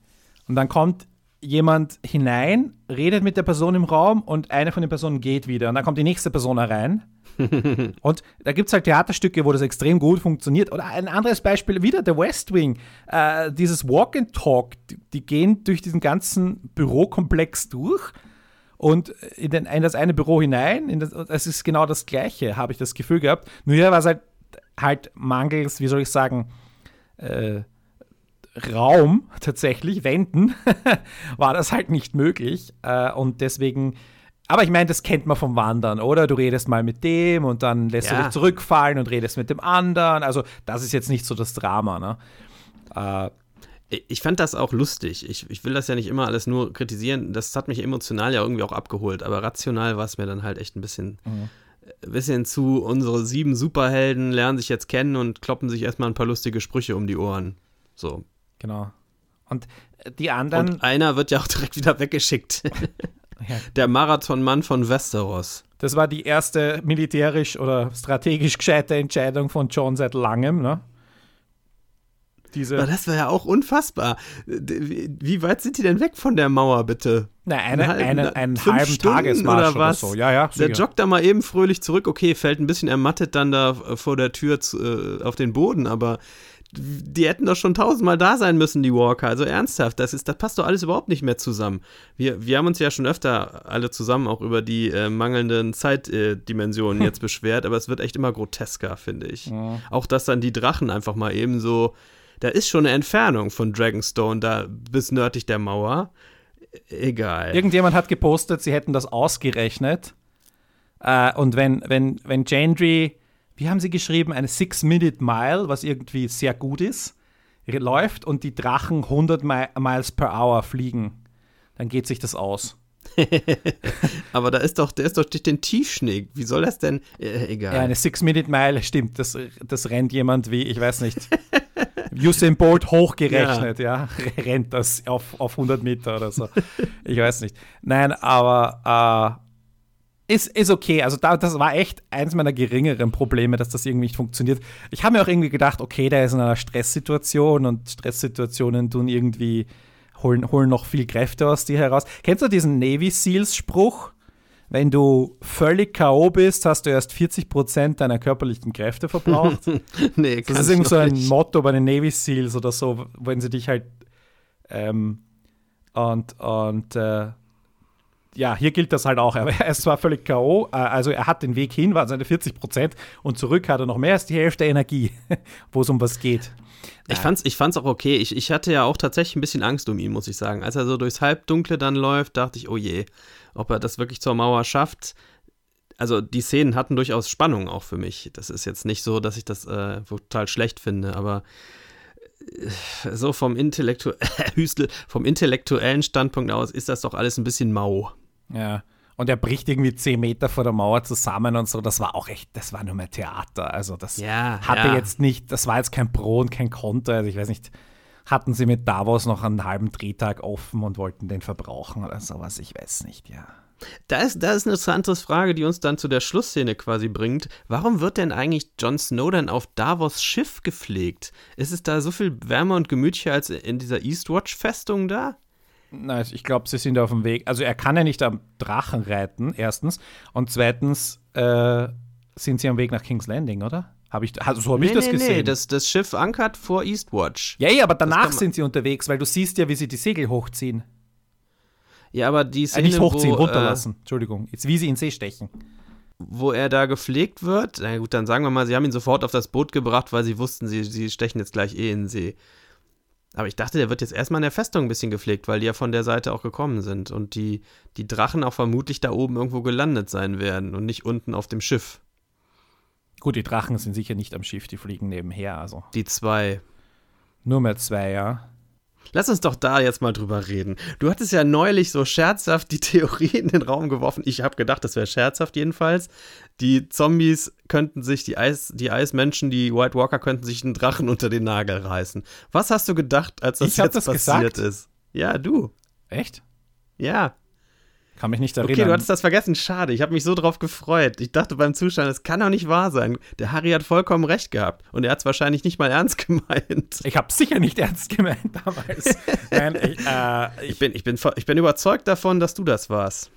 Und dann kommt jemand hinein, redet mit der Person im Raum und eine von den Personen geht wieder. Und dann kommt die nächste Person herein. und da gibt es halt Theaterstücke, wo das extrem gut funktioniert. Oder ein anderes Beispiel, wieder der West Wing. Äh, dieses Walk and Talk, die, die, gehen durch diesen ganzen Bürokomplex durch und in, den, in das eine Büro hinein. Das, es ist genau das Gleiche, habe ich das Gefühl gehabt. Nur hier war es halt, halt mangels, wie soll ich sagen, äh, Raum tatsächlich, Wänden, war das halt nicht möglich. Äh, und deswegen, aber ich meine, das kennt man vom Wandern, oder? Du redest mal mit dem und dann lässt ja. du dich zurückfallen und redest mit dem anderen. Also, das ist jetzt nicht so das Drama, ne? Äh, ich fand das auch lustig. Ich, ich will das ja nicht immer alles nur kritisieren. Das hat mich emotional ja irgendwie auch abgeholt. Aber rational war es mir dann halt echt ein bisschen, mhm. Bisschen zu. Unsere sieben Superhelden lernen sich jetzt kennen und kloppen sich erstmal ein paar lustige Sprüche um die Ohren. So. Genau. Und die anderen. Und einer wird ja auch direkt wieder weggeschickt. ja. Der Marathonmann von Westeros. Das war die erste militärisch oder strategisch gescheite Entscheidung von John seit langem, ne? Diese das war ja auch unfassbar. Wie weit sind die denn weg von der Mauer, bitte? Na, eine, eine, eine, einen halben Stunden Tagesmarsch oder, was? Oder so. Ja, ja, der joggt da mal eben fröhlich zurück. Okay, fällt ein bisschen ermattet dann da vor der Tür zu, äh, auf den Boden, aber die hätten doch schon tausendmal da sein müssen, die Walker. Also ernsthaft, das, ist, das passt doch alles überhaupt nicht mehr zusammen. Wir, wir haben uns ja schon öfter alle zusammen auch über die äh, mangelnden Zeitdimensionen äh, jetzt beschwert, aber es wird echt immer grotesker, finde ich. Ja. Auch, dass dann die Drachen einfach mal eben so, da ist schon eine Entfernung von Dragonstone da bis nördlich der Mauer. Egal. Irgendjemand hat gepostet, sie hätten das ausgerechnet. Äh, und wenn, wenn, wenn Gendry wie haben sie geschrieben, eine Six-Minute-Mile, was irgendwie sehr gut ist, läuft und die Drachen 100 Miles per Hour fliegen, dann geht sich das aus. Aber da ist doch, der ist doch durch den Tiefschnee. Wie soll das denn? Äh, egal. Ja, eine Six-Minute-Mile, stimmt. Das, das rennt jemand wie, ich weiß nicht, Usain Bolt hochgerechnet, ja. ja. rennt das auf, auf 100 Meter oder so. Ich weiß nicht. Nein, aber äh, ist, ist okay. Also da, das war echt eins meiner geringeren Probleme, dass das irgendwie nicht funktioniert. Ich habe mir auch irgendwie gedacht, okay, der ist in einer Stresssituation und Stresssituationen tun irgendwie, holen, holen noch viel Kräfte aus dir heraus. Kennst du diesen Navy Seals Spruch? Wenn du völlig K.O. bist, hast du erst 40 Prozent deiner körperlichen Kräfte verbraucht. nee, das ist irgendwie so ein nicht. Motto bei den Navy Seals oder so, wenn sie dich halt ähm, und, und äh, ja, hier gilt das halt auch. Er ist zwar völlig K.O., äh, also er hat den Weg hin, waren seine 40 Prozent und zurück hat er noch mehr als die Hälfte Energie, wo es um was geht. Ich fand's, ich fand's auch okay. Ich, ich hatte ja auch tatsächlich ein bisschen Angst um ihn, muss ich sagen. Als er so durchs Halbdunkle dann läuft, dachte ich, oh je, ob er das wirklich zur Mauer schafft. Also die Szenen hatten durchaus Spannung auch für mich. Das ist jetzt nicht so, dass ich das äh, total schlecht finde, aber äh, so vom, Intellektu vom intellektuellen Standpunkt aus ist das doch alles ein bisschen mau. Ja. Und er bricht irgendwie zehn Meter vor der Mauer zusammen und so. Das war auch echt, das war nur mehr Theater. Also das ja, hatte ja. jetzt nicht, das war jetzt kein Pro und kein Konter. Also ich weiß nicht, hatten sie mit Davos noch einen halben Drehtag offen und wollten den verbrauchen oder sowas? Ich weiß nicht, ja. Da ist, da ist eine interessante Frage, die uns dann zu der Schlussszene quasi bringt. Warum wird denn eigentlich Jon Snow dann auf Davos Schiff gepflegt? Ist es da so viel wärmer und gemütlicher als in dieser Eastwatch-Festung da? Nein, ich glaube, sie sind auf dem Weg. Also er kann ja nicht am Drachen reiten, erstens. Und zweitens äh, sind sie am Weg nach King's Landing, oder? Hab ich, also so habe nee, ich das nee, gesehen. Nee, das, das Schiff ankert vor Eastwatch. Ja, ja, aber danach sind sie unterwegs, weil du siehst ja, wie sie die Segel hochziehen. Ja, aber die Szene, äh, nicht hochziehen, wo, runterlassen. Äh, Entschuldigung. Jetzt wie sie in See stechen. Wo er da gepflegt wird, na gut, dann sagen wir mal, sie haben ihn sofort auf das Boot gebracht, weil sie wussten, sie, sie stechen jetzt gleich eh in See. Aber ich dachte, der wird jetzt erstmal in der Festung ein bisschen gepflegt, weil die ja von der Seite auch gekommen sind und die, die Drachen auch vermutlich da oben irgendwo gelandet sein werden und nicht unten auf dem Schiff. Gut, die Drachen sind sicher nicht am Schiff, die fliegen nebenher, also. Die zwei. Nur mehr zwei, ja. Lass uns doch da jetzt mal drüber reden. Du hattest ja neulich so scherzhaft die Theorie in den Raum geworfen. Ich habe gedacht, das wäre scherzhaft jedenfalls. Die Zombies könnten sich, die, Eis, die Eismenschen, die White Walker könnten sich einen Drachen unter den Nagel reißen. Was hast du gedacht, als das ich jetzt das passiert gesagt? ist? Ja, du. Echt? Ja. Kann mich nicht erinnern. Okay, du hattest das vergessen. Schade. Ich habe mich so drauf gefreut. Ich dachte beim Zuschauen, das kann doch nicht wahr sein. Der Harry hat vollkommen recht gehabt. Und er hat es wahrscheinlich nicht mal ernst gemeint. Ich habe sicher nicht ernst gemeint damals. Nein, ich, äh, ich, bin, ich, bin, ich bin überzeugt davon, dass du das warst.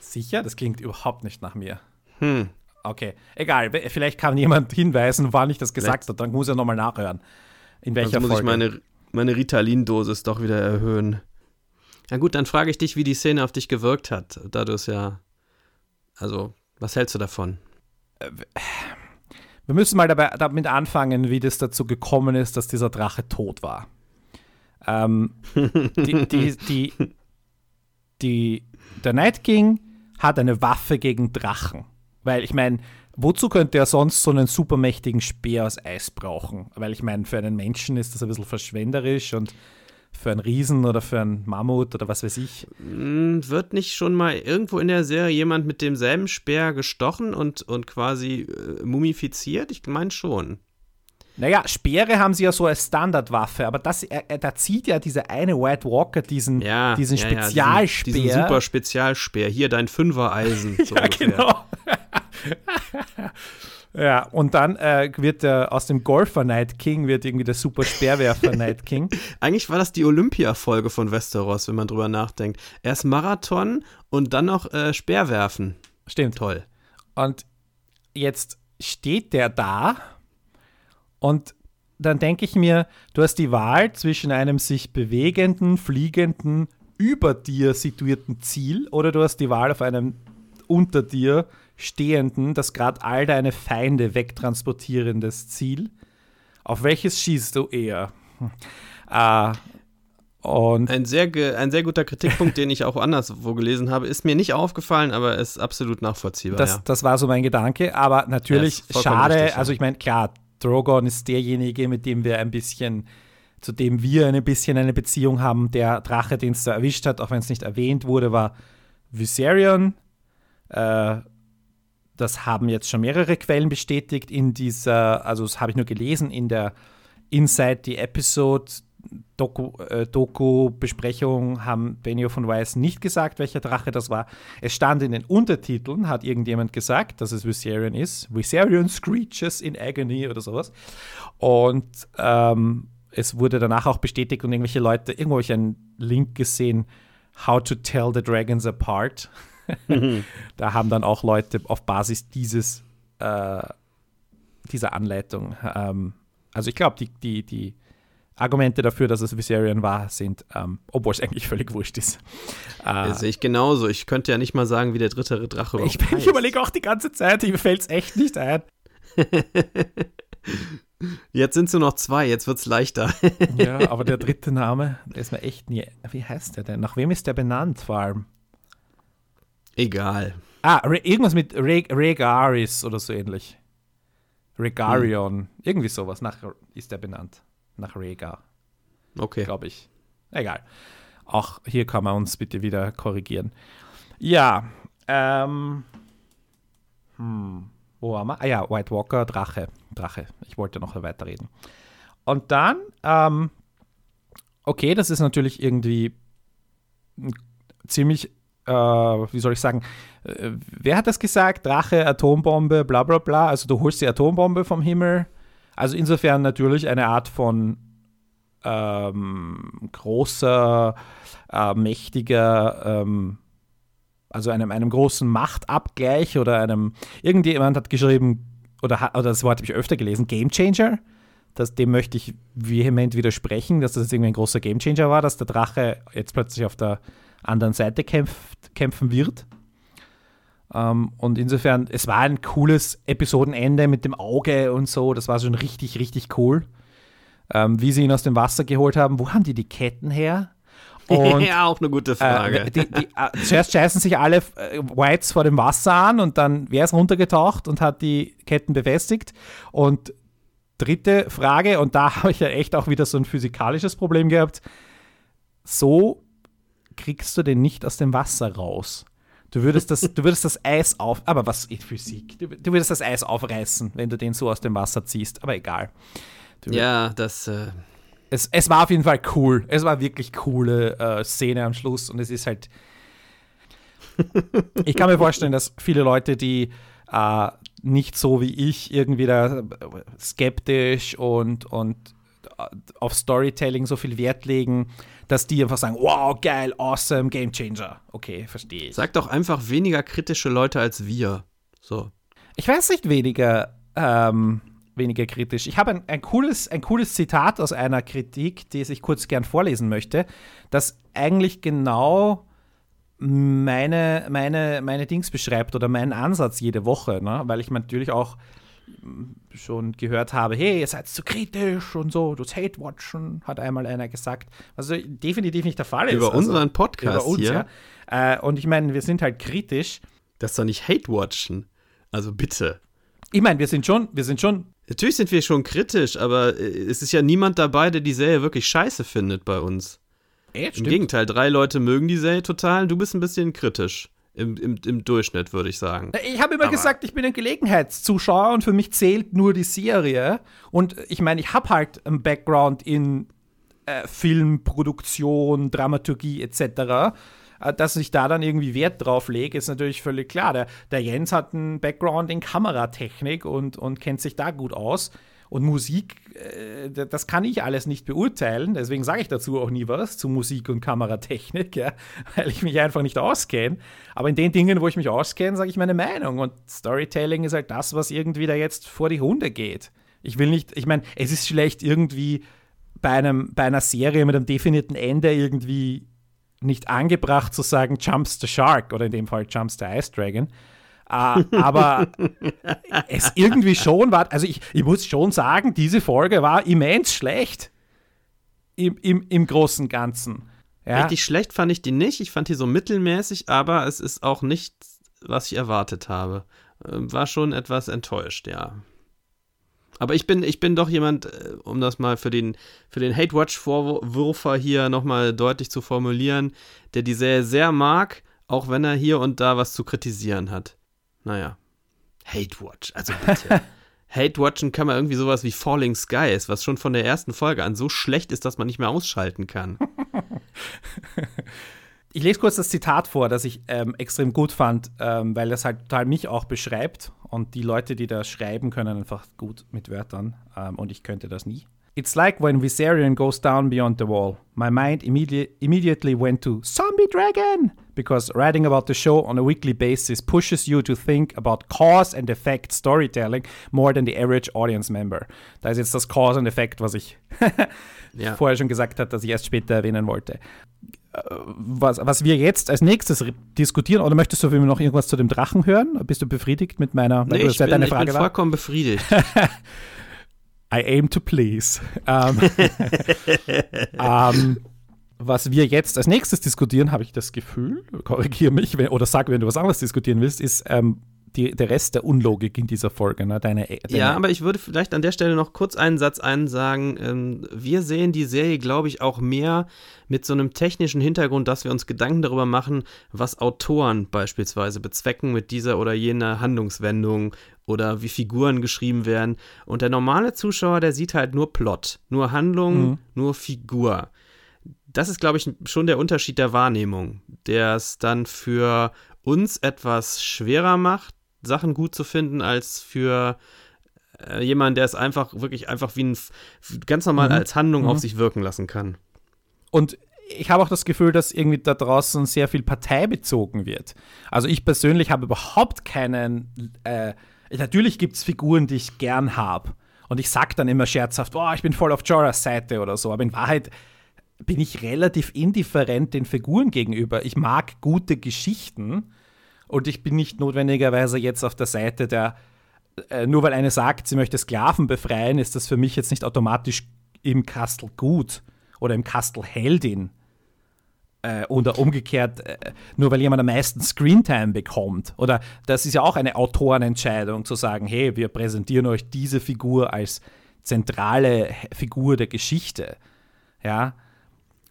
Sicher? Das klingt überhaupt nicht nach mir. Hm. Okay, egal. Vielleicht kann jemand hinweisen, wann ich das gesagt habe. Dann muss er nochmal nachhören. In welcher also muss Folge. ich meine, meine Ritalin-Dosis doch wieder erhöhen. Ja gut, dann frage ich dich, wie die Szene auf dich gewirkt hat, da du es ja. Also, was hältst du davon? Wir müssen mal dabei, damit anfangen, wie das dazu gekommen ist, dass dieser Drache tot war. Ähm, die, die, die, die, der Night King hat eine Waffe gegen Drachen. Weil ich meine, wozu könnte er sonst so einen supermächtigen Speer aus Eis brauchen? Weil ich meine, für einen Menschen ist das ein bisschen verschwenderisch und für einen Riesen oder für einen Mammut oder was weiß ich. Hm, Wird nicht schon mal irgendwo in der Serie jemand mit demselben Speer gestochen und, und quasi äh, mumifiziert? Ich meine schon. Naja, Speere haben sie ja so als Standardwaffe, aber das, er, er, da zieht ja dieser eine White Walker diesen, Ja, diesen ja, ja, Spezialspeer. diesen, diesen super Spezialspeer. Hier dein Fünfer-Eisen. so ja, ungefähr. genau. ja, und dann äh, wird der, aus dem Golfer Night King wird irgendwie der super Speerwerfer Night King. Eigentlich war das die Olympia-Folge von Westeros, wenn man drüber nachdenkt. Erst Marathon und dann noch äh, Speerwerfen. Stimmt. Toll. Und jetzt steht der da und dann denke ich mir, du hast die Wahl zwischen einem sich bewegenden, fliegenden, über dir situierten Ziel oder du hast die Wahl auf einem unter dir stehenden, das gerade all deine Feinde wegtransportierendes Ziel. Auf welches schießt du eher? Äh, und Ein sehr, ein sehr guter Kritikpunkt, den ich auch anderswo gelesen habe, ist mir nicht aufgefallen, aber ist absolut nachvollziehbar. das, ja. das war so mein Gedanke, aber natürlich Ja, schade. richtig, also ich meine, klar, Drogon ist derjenige, mit dem wir ein bisschen, zu dem wir ein bisschen eine Beziehung haben. Der Drache, den es da erwischt hat, auch wenn es nicht erwähnt wurde, war Viserion. Äh, das haben jetzt schon mehrere Quellen bestätigt in dieser, also das habe ich nur gelesen, in der Inside the Episode Doku, äh, Doku-Besprechung haben Benioff und Weiss nicht gesagt, welcher Drache das war. Es stand in den Untertiteln, hat irgendjemand gesagt, dass es Viserion ist. Viserion screeches in agony oder sowas. Und ähm, es wurde danach auch bestätigt und irgendwelche Leute, irgendwo habe ich einen Link gesehen, How to Tell the Dragons Apart. da haben dann auch Leute auf Basis dieses, äh, dieser Anleitung, ähm, also ich glaube, die, die, die Argumente dafür, dass es Viserion war, sind, ähm, obwohl es eigentlich völlig wurscht ist. Äh, Das sehe ich genauso. Ich könnte ja nicht mal sagen, wie der dritte Drache ich überhaupt ich heißt. überlege auch die ganze Zeit, mir fällt es echt nicht ein. Jetzt sind es nur noch zwei, jetzt wird es leichter. Ja, aber der dritte Name, der ist mir echt nie. Wie heißt der denn? Nach wem ist der benannt vor allem? Egal. Ah, Re irgendwas mit Re Regaris oder so ähnlich. Regarion. Irgendwie sowas. Nach, ist der benannt. Nach Rhaegar, Okay. glaube ich. Egal. Auch hier kann man uns bitte wieder korrigieren. Ja, ähm. Hm, wo waren wir? Ah ja, White Walker, Drache. Drache. Ich wollte noch weiterreden. Und dann, ähm, okay, das ist natürlich irgendwie ziemlich, äh, wie soll ich sagen, äh, wer hat das gesagt? Drache, Atombombe, bla bla bla. Also du holst die Atombombe vom Himmel. Also insofern natürlich eine Art von ähm, großer, äh, mächtiger, ähm, also einem, einem großen Machtabgleich oder einem, irgendjemand hat geschrieben, oder, oder das Wort habe ich öfter gelesen, Game Changer. Das, dem möchte ich vehement widersprechen, dass das jetzt irgendwie ein großer Gamechanger war, dass der Drache jetzt plötzlich auf der, anderen Seite kämpft, kämpfen wird. Ähm, und insofern, es war ein cooles Episodenende mit dem Auge und so. Das war schon richtig, richtig cool. Ähm, wie sie ihn aus dem Wasser geholt haben. Wo haben die die Ketten her? Und, ja, auch eine gute Frage. Äh, die, die, äh, zuerst scheißen sich alle äh, Whites vor dem Wasser an und dann wäre es runtergetaucht und hat die Ketten befestigt. Und dritte Frage, und da habe ich ja echt auch wieder so ein physikalisches Problem gehabt. So kriegst du den nicht aus dem Wasser raus. Du würdest das, du würdest das Eis auf, aber was ist Physik? Du, du, würdest das Eis aufreißen, wenn du den so aus dem Wasser ziehst, aber egal. Du ja, das. Äh es, es war auf jeden Fall cool. Es war wirklich coole äh, Szene am Schluss und es ist halt. ich kann mir vorstellen, dass viele Leute, die äh, nicht so wie ich irgendwie da skeptisch und, und äh, auf Storytelling so viel Wert legen, dass die einfach sagen, wow, geil, awesome, Game Changer. Okay, verstehe ich. Sag doch einfach weniger kritische Leute als wir. So. Ich weiß nicht weniger, ähm, weniger kritisch. Ich habe ein, ein, cooles, ein cooles Zitat aus einer Kritik, die ich kurz gern vorlesen möchte, das eigentlich genau meine, meine, meine Dings beschreibt oder meinen Ansatz jede Woche, ne? weil ich natürlich auch schon gehört habe, hey, ihr seid zu kritisch und so, du Hate-Watchen, hat einmal einer gesagt. Also definitiv nicht der Fall ist. Über unseren also, Podcast über uns, hier. Ja. Äh, und ich meine, wir sind halt kritisch. Das ist doch nicht Hate-Watchen. Also bitte. Ich meine, wir sind schon, wir sind schon. Natürlich sind wir schon kritisch, aber äh, es ist ja niemand dabei, der die Serie wirklich scheiße findet bei uns. Echt? Im Gegenteil, drei Leute mögen die Serie total, du bist ein bisschen kritisch. Im, im, im Durchschnitt, würde ich sagen. Ich habe immer Aber gesagt, ich bin ein Gelegenheitszuschauer und für mich zählt nur die Serie. Und ich meine, ich habe halt einen Background in äh, Filmproduktion, Dramaturgie etc. Äh, dass ich da dann irgendwie Wert drauf lege, ist natürlich völlig klar. Der, der Jens hat einen Background in Kameratechnik und, und kennt sich da gut aus. Und Musik, äh, das kann ich alles nicht beurteilen. Deswegen sage ich dazu auch nie was zu Musik und Kameratechnik, ja, weil ich mich einfach nicht auskenne. Aber in den Dingen, wo ich mich auskenne, sage ich meine Meinung. Und Storytelling ist halt das, was irgendwie da jetzt vor die Hunde geht. Ich will nicht, ich meine, es ist schlecht irgendwie bei, einem, bei einer Serie mit einem definierten Ende irgendwie nicht angebracht zu sagen, jumps the shark oder in dem Fall jumps the ice dragon. Uh, aber es irgendwie schon war, also ich, ich muss schon sagen, diese Folge war immens schlecht. Im, im, im großen Ganzen. Ja. Richtig schlecht fand ich die nicht. Ich fand die so mittelmäßig, aber es ist auch nicht, was ich erwartet habe. Ähm, war schon etwas enttäuscht, ja. Aber ich bin, ich bin doch jemand, äh, um das mal für den, für den Hate-Watch-Vorwürfer hier nochmal deutlich zu formulieren, der die Serie sehr mag, auch wenn er hier und da was zu kritisieren hat. Naja. Hate Watch, also bitte. Hate Watchen kann man irgendwie sowas wie Falling Skies, was schon von der ersten Folge an so schlecht ist, dass man nicht mehr ausschalten kann. ich lese kurz das Zitat vor, das ich ähm, extrem gut fand, ähm, weil das halt total mich auch beschreibt. Und die Leute, die das schreiben, können einfach gut mit Wörtern. Ähm, und ich könnte das nie. It's like when Viserion goes down beyond the wall. My mind immediate, immediately went to Zombie Dragon! Because writing about the show on a weekly basis pushes you to think about cause and effect storytelling more than the average audience member. Da ist jetzt das Cause and Effect, was ich ja. vorher schon gesagt habe, dass ich erst später erwähnen wollte. Äh, was, was wir jetzt als nächstes diskutieren, oder möchtest du noch irgendwas zu dem Drachen hören? Bist du befriedigt mit meiner nee, ich, bin, ich bin vollkommen befriedigt. I aim to please. Ähm, ähm, was wir jetzt als nächstes diskutieren, habe ich das Gefühl, korrigiere mich wenn, oder sag, wenn du was anderes diskutieren willst, ist ähm, die, der Rest der Unlogik in dieser Folge. Ne? Deine, deine ja, aber ich würde vielleicht an der Stelle noch kurz einen Satz einsagen. Ähm, wir sehen die Serie, glaube ich, auch mehr mit so einem technischen Hintergrund, dass wir uns Gedanken darüber machen, was Autoren beispielsweise bezwecken mit dieser oder jener Handlungswendung oder wie Figuren geschrieben werden. Und der normale Zuschauer, der sieht halt nur Plot, nur Handlung, mhm. nur Figur. Das ist, glaube ich, schon der Unterschied der Wahrnehmung, der es dann für uns etwas schwerer macht, Sachen gut zu finden, als für äh, jemanden, der es einfach wirklich einfach wie ein ganz normal mhm. als Handlung mhm. auf sich wirken lassen kann. Und ich habe auch das Gefühl, dass irgendwie da draußen sehr viel Partei bezogen wird. Also ich persönlich habe überhaupt keinen. Äh, natürlich gibt es Figuren, die ich gern habe. Und ich sage dann immer scherzhaft, oh, ich bin voll auf Joras Seite oder so. Aber in Wahrheit bin ich relativ indifferent den Figuren gegenüber. Ich mag gute Geschichten und ich bin nicht notwendigerweise jetzt auf der Seite der, äh, nur weil eine sagt, sie möchte Sklaven befreien, ist das für mich jetzt nicht automatisch im Kastel gut oder im Kastel Heldin. Äh, oder umgekehrt, äh, nur weil jemand am meisten Screentime bekommt. Oder das ist ja auch eine Autorenentscheidung, zu sagen, hey, wir präsentieren euch diese Figur als zentrale Figur der Geschichte. Ja.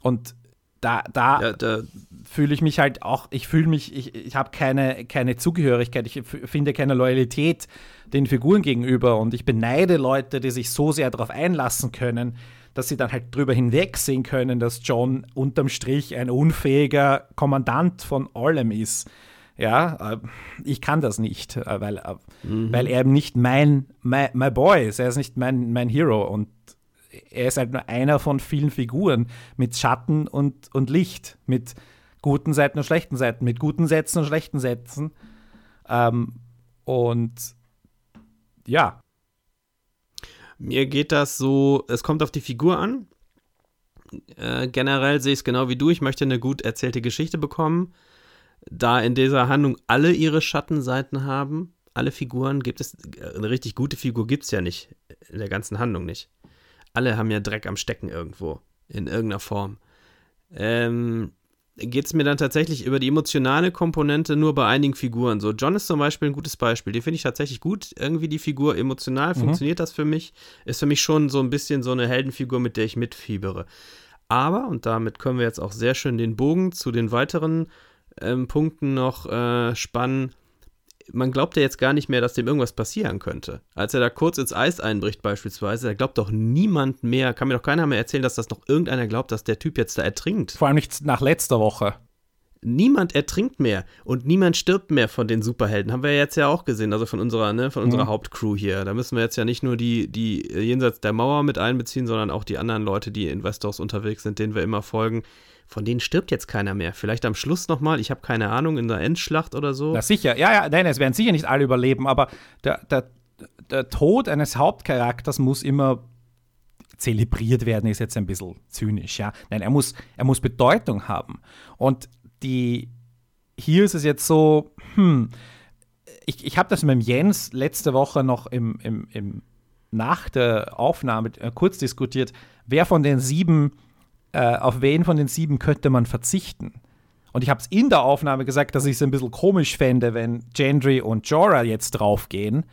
Und da, da, ja, da fühle ich mich halt auch, ich fühle mich, ich, ich habe keine, keine Zugehörigkeit, ich finde keine Loyalität den Figuren gegenüber und ich beneide Leute, die sich so sehr darauf einlassen können, dass sie dann halt drüber hinwegsehen können, dass John unterm Strich ein unfähiger Kommandant von allem ist. Ja, äh, ich kann das nicht, äh, weil, äh, mhm. weil er eben nicht mein, my, my boy ist, er ist nicht mein, mein Hero und er ist halt nur einer von vielen Figuren mit Schatten und, und Licht, mit guten Seiten und schlechten Seiten, mit guten Sätzen und schlechten Sätzen. Ähm, und ja, mir geht das so, es kommt auf die Figur an. Äh, generell sehe ich es genau wie du. Ich möchte eine gut erzählte Geschichte bekommen. Da in dieser Handlung alle ihre Schattenseiten haben, alle Figuren gibt es, eine richtig gute Figur gibt es ja nicht, in der ganzen Handlung nicht. Alle haben ja Dreck am Stecken irgendwo, in irgendeiner Form. Ähm, geht es mir dann tatsächlich über die emotionale Komponente nur bei einigen Figuren. So, John ist zum Beispiel ein gutes Beispiel. Die finde ich tatsächlich gut. Irgendwie die Figur emotional mhm. funktioniert das für mich. Ist für mich schon so ein bisschen so eine Heldenfigur, mit der ich mitfiebere. Aber, und damit können wir jetzt auch sehr schön den Bogen zu den weiteren ähm, Punkten noch äh, spannen, man glaubt ja jetzt gar nicht mehr, dass dem irgendwas passieren könnte. Als er da kurz ins Eis einbricht beispielsweise, da glaubt doch niemand mehr, kann mir doch keiner mehr erzählen, dass das noch irgendeiner glaubt, dass der Typ jetzt da ertrinkt. Vor allem nicht nach letzter Woche. Niemand ertrinkt mehr und niemand stirbt mehr von den Superhelden. Haben wir jetzt ja auch gesehen, also von unserer, ne, von unserer mhm. Hauptcrew hier. Da müssen wir jetzt ja nicht nur die, die jenseits der Mauer mit einbeziehen, sondern auch die anderen Leute, die in Westeros unterwegs sind, denen wir immer folgen von denen stirbt jetzt keiner mehr. Vielleicht am Schluss nochmal, ich habe keine Ahnung, in der Endschlacht oder so. Na sicher, ja, ja, nein, es werden sicher nicht alle überleben, aber der, der, der Tod eines Hauptcharakters muss immer zelebriert werden, ist jetzt ein bisschen zynisch, ja. Nein, er muss, er muss Bedeutung haben. Und die, hier ist es jetzt so, hm, ich, ich habe das mit dem Jens letzte Woche noch im, im, im nach der Aufnahme äh, kurz diskutiert, wer von den sieben äh, auf wen von den sieben könnte man verzichten? Und ich habe es in der Aufnahme gesagt, dass ich es ein bisschen komisch fände, wenn Gendry und Jorah jetzt draufgehen,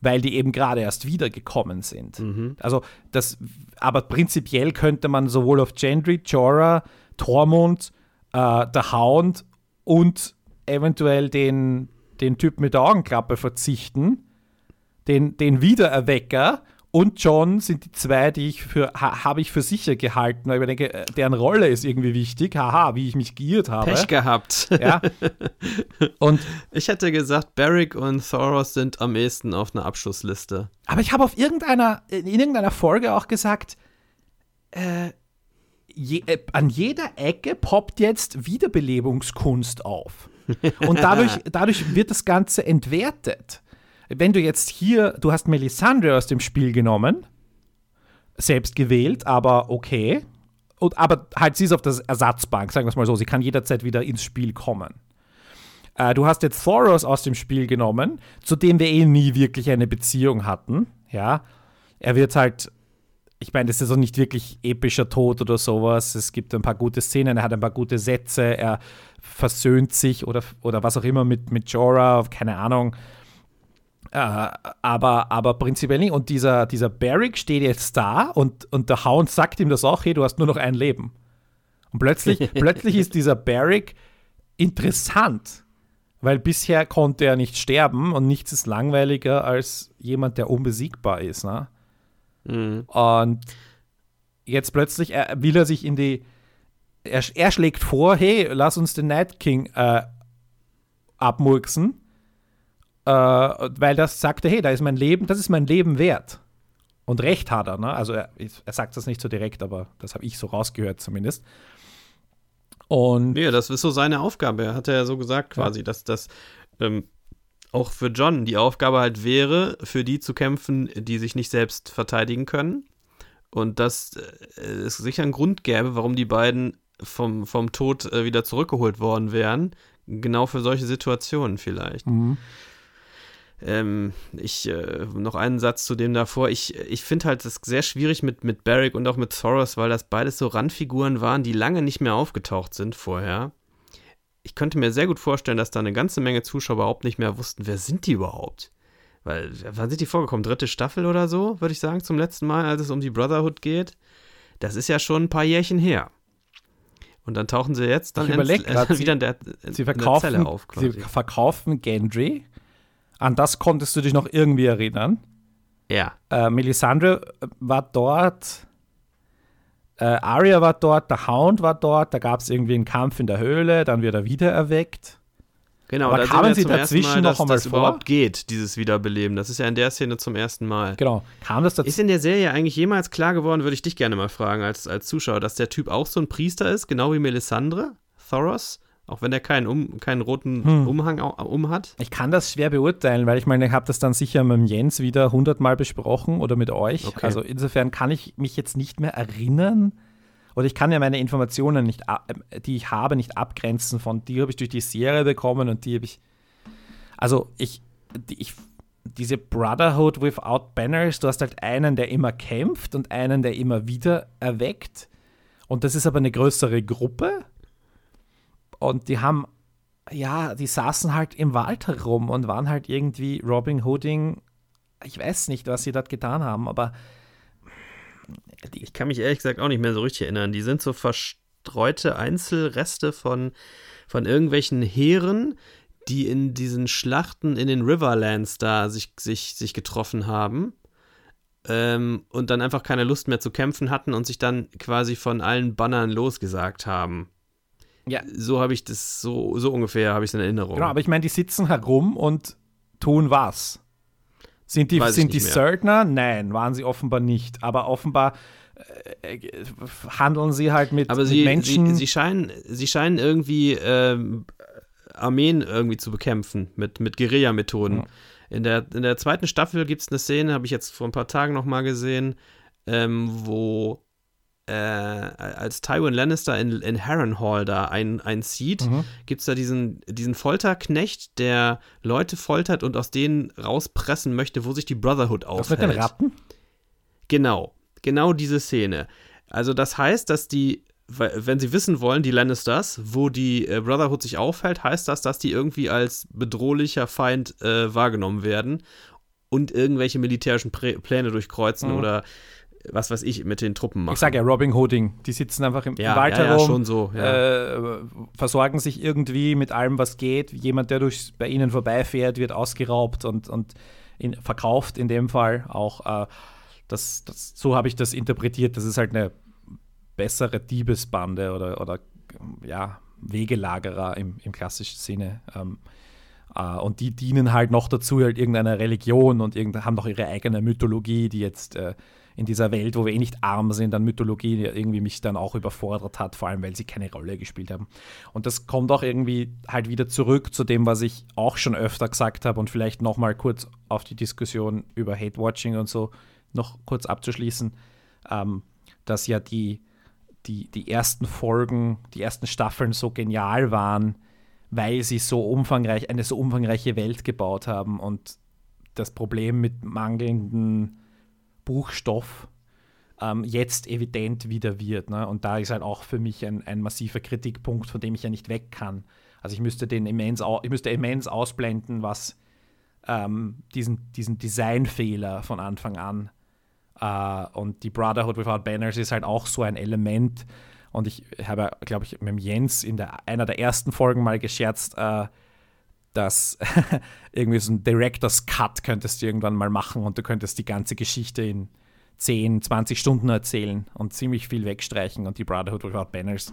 weil die eben gerade erst wiedergekommen sind. Mhm. Also das, aber prinzipiell könnte man sowohl auf Gendry, Jorah, Tormund, äh, der Hound und eventuell den, den Typ mit der Augenklappe verzichten, den, den Wiedererwecker und John sind die zwei, die ich für, ha, habe ich für sicher gehalten, weil ich denke, äh, deren Rolle ist irgendwie wichtig. Haha, wie ich mich geirrt habe. Pech gehabt. Ja. Und ich hätte gesagt, Barrick und Thoros sind am ehesten auf einer Abschlussliste. Aber ich habe auf irgendeiner, in irgendeiner Folge auch gesagt, äh, je, äh, an jeder Ecke poppt jetzt Wiederbelebungskunst auf. Und dadurch, dadurch wird das Ganze entwertet wenn du jetzt hier, du hast Melisandre aus dem Spiel genommen, selbst gewählt, aber okay. Und, aber halt, sie ist auf der Ersatzbank, sagen wir es mal so. Sie kann jederzeit wieder ins Spiel kommen. Äh, du hast jetzt Thoros aus dem Spiel genommen, zu dem wir eh nie wirklich eine Beziehung hatten. Ja, er wird halt, ich meine, das ist auch nicht wirklich epischer Tod oder sowas. Es gibt ein paar gute Szenen, er hat ein paar gute Sätze, er versöhnt sich oder, oder was auch immer mit, mit Jorah, keine Ahnung. Äh, aber, aber prinzipiell nicht. Und dieser, dieser Barrick steht jetzt da und, und der Hound sagt ihm das auch, hey, du hast nur noch ein Leben. Und plötzlich, plötzlich ist dieser Barrick interessant, weil bisher konnte er nicht sterben und nichts ist langweiliger als jemand, der unbesiegbar ist. Ne? Mhm. Und jetzt plötzlich er, will er sich in die. Er, er, schlägt vor, hey, lass uns den Night King äh, abmurksen äh, weil das sagte, hey, da ist mein Leben, das ist mein Leben wert. Und recht hat er, ne? Also er, er sagt das nicht so direkt, aber das habe ich so rausgehört zumindest. Und ja, das ist so seine Aufgabe. Er hat ja so gesagt quasi, ja. dass das ähm, auch für John die Aufgabe halt wäre, für die zu kämpfen, die sich nicht selbst verteidigen können. und dass äh, es sicher einen Grund gäbe, warum die beiden vom, vom Tod äh, wieder zurückgeholt worden wären. Genau für solche Situationen vielleicht. Mhm. Ähm, ich, äh, noch einen Satz zu dem davor. Ich, ich finde halt das sehr schwierig mit, mit Barrick und auch mit Thoros, weil das beides so Randfiguren waren, die lange nicht mehr aufgetaucht sind vorher. Ich könnte mir sehr gut vorstellen, dass da eine ganze Menge Zuschauer überhaupt nicht mehr wussten, wer sind die überhaupt? Weil, wann sind die vorgekommen? Dritte Staffel oder so, würde ich sagen, zum letzten Mal, als es um die Brotherhood geht. Das ist ja schon ein paar Jährchen her. Und dann tauchen sie jetzt dann ins, äh, wieder in der, in sie verkaufen, der Zelle auf. Quasi. Sie verkaufen Gendry. An das konntest du dich noch irgendwie erinnern. Ja. Äh, Melisandre war dort. Äh, Arya war dort, der Hound war dort, da gab es irgendwie einen Kampf in der Höhle, dann wird er wieder erweckt. Genau, aber da kamen sie dazwischen Mal, noch einmal das vor? überhaupt geht, dieses Wiederbeleben. Das ist ja in der Szene zum ersten Mal. Genau. Kam das Ist in der Serie eigentlich jemals klar geworden, würde ich dich gerne mal fragen als, als Zuschauer, dass der Typ auch so ein Priester ist, genau wie Melisandre, Thoros? Auch wenn er keinen, um, keinen roten hm. Umhang um hat? Ich kann das schwer beurteilen, weil ich meine, ich habe das dann sicher mit dem Jens wieder hundertmal besprochen oder mit euch. Okay. Also insofern kann ich mich jetzt nicht mehr erinnern oder ich kann ja meine Informationen nicht, die ich habe, nicht abgrenzen von die habe ich durch die Serie bekommen und die habe ich. Also ich, die, ich, diese Brotherhood without Banners, du hast halt einen, der immer kämpft und einen, der immer wieder erweckt. Und das ist aber eine größere Gruppe. Und die haben, ja, die saßen halt im Wald herum und waren halt irgendwie Robin Hooding. Ich weiß nicht, was sie dort getan haben, aber ich kann mich ehrlich gesagt auch nicht mehr so richtig erinnern. Die sind so verstreute Einzelreste von, von irgendwelchen Heeren, die in diesen Schlachten in den Riverlands da sich, sich, sich getroffen haben. Ähm, und dann einfach keine Lust mehr zu kämpfen hatten und sich dann quasi von allen Bannern losgesagt haben. Ja. So habe ich das, so, so ungefähr habe ich es in Erinnerung. Genau, aber ich meine, die sitzen herum und tun was? Sind die, sind die Söldner? Nein, waren sie offenbar nicht. Aber offenbar äh, äh, handeln sie halt mit, Aber mit sie, Menschen. Sie, sie, scheinen, sie scheinen irgendwie ähm, Armeen irgendwie zu bekämpfen mit, mit Guerilla-Methoden. Ja. In, der, in der zweiten Staffel gibt es eine Szene, habe ich jetzt vor ein paar Tagen nochmal gesehen, ähm, wo äh, als Tywin Lannister in, in Harrenhal da ein, einzieht, mhm. gibt es da diesen, diesen Folterknecht, der Leute foltert und aus denen rauspressen möchte, wo sich die Brotherhood aufhält. Das mit den Ratten? Genau, genau diese Szene. Also das heißt, dass die, wenn sie wissen wollen, die Lannisters, wo die äh, Brotherhood sich aufhält, heißt das, dass die irgendwie als bedrohlicher Feind äh, wahrgenommen werden und irgendwelche militärischen Prä Pläne durchkreuzen mhm. oder was weiß ich, mit den Truppen machen. Ich sage ja Robin Hooding. Die sitzen einfach im, ja, im Wald ja, herum, ja, schon so, ja. äh, versorgen sich irgendwie mit allem, was geht. Jemand, der durch, bei ihnen vorbeifährt, wird ausgeraubt und, und in, verkauft in dem Fall auch. Äh, das, das, so habe ich das interpretiert. Das ist halt eine bessere Diebesbande oder, oder ja, Wegelagerer im, im klassischen Sinne. Ähm, Uh, und die dienen halt noch dazu halt irgendeiner Religion und irgend, haben noch ihre eigene Mythologie, die jetzt äh, in dieser Welt, wo wir eh nicht arm sind an Mythologie, irgendwie mich dann auch überfordert hat, vor allem weil sie keine Rolle gespielt haben. Und das kommt auch irgendwie halt wieder zurück zu dem, was ich auch schon öfter gesagt habe und vielleicht nochmal kurz auf die Diskussion über Hate-Watching und so noch kurz abzuschließen, ähm, dass ja die, die, die ersten Folgen, die ersten Staffeln so genial waren, weil sie so umfangreich, eine so umfangreiche Welt gebaut haben und das Problem mit mangelnden Buchstoff ähm, jetzt evident wieder wird. Ne? Und da ist halt auch für mich ein, ein massiver Kritikpunkt, von dem ich ja nicht weg kann. Also ich müsste den immens, ich müsste immens ausblenden, was ähm, diesen, diesen Designfehler von Anfang an äh, und die Brotherhood Without Banners ist halt auch so ein Element. Und ich habe, glaube ich, mit Jens in der, einer der ersten Folgen mal gescherzt, äh, dass irgendwie so ein Director's Cut könntest du irgendwann mal machen und du könntest die ganze Geschichte in 10, 20 Stunden erzählen und ziemlich viel wegstreichen und die Brotherhood Without Banners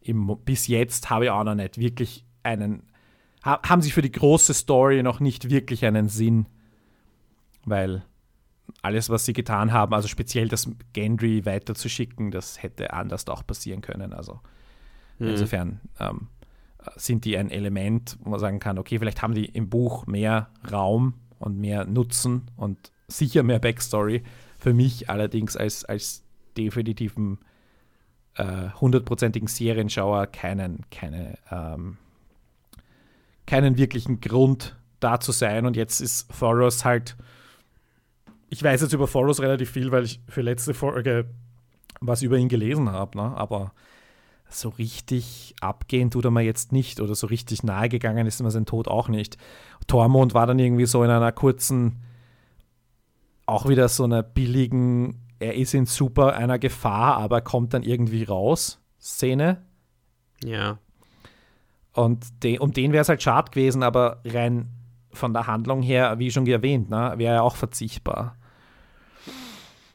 im, bis jetzt habe ich auch noch nicht wirklich einen, ha, haben sie für die große Story noch nicht wirklich einen Sinn, weil alles, was sie getan haben, also speziell das Gendry weiterzuschicken, das hätte anders auch passieren können. Also mhm. insofern ähm, sind die ein Element, wo man sagen kann, okay, vielleicht haben die im Buch mehr Raum und mehr Nutzen und sicher mehr Backstory. Für mich allerdings als, als definitiven äh, hundertprozentigen Serienschauer keinen, keine, ähm, keinen wirklichen Grund da zu sein. Und jetzt ist Thoros halt. Ich weiß jetzt über Thoros relativ viel, weil ich für letzte Folge was über ihn gelesen habe, ne? aber so richtig abgehen tut er mir jetzt nicht oder so richtig nahe gegangen ist mir sein Tod auch nicht. Tormund war dann irgendwie so in einer kurzen, auch wieder so einer billigen, er ist in super einer Gefahr, aber kommt dann irgendwie raus, Szene. Ja. Und de, um den wäre es halt schade gewesen, aber rein von der Handlung her, wie schon erwähnt, ne, wäre er auch verzichtbar.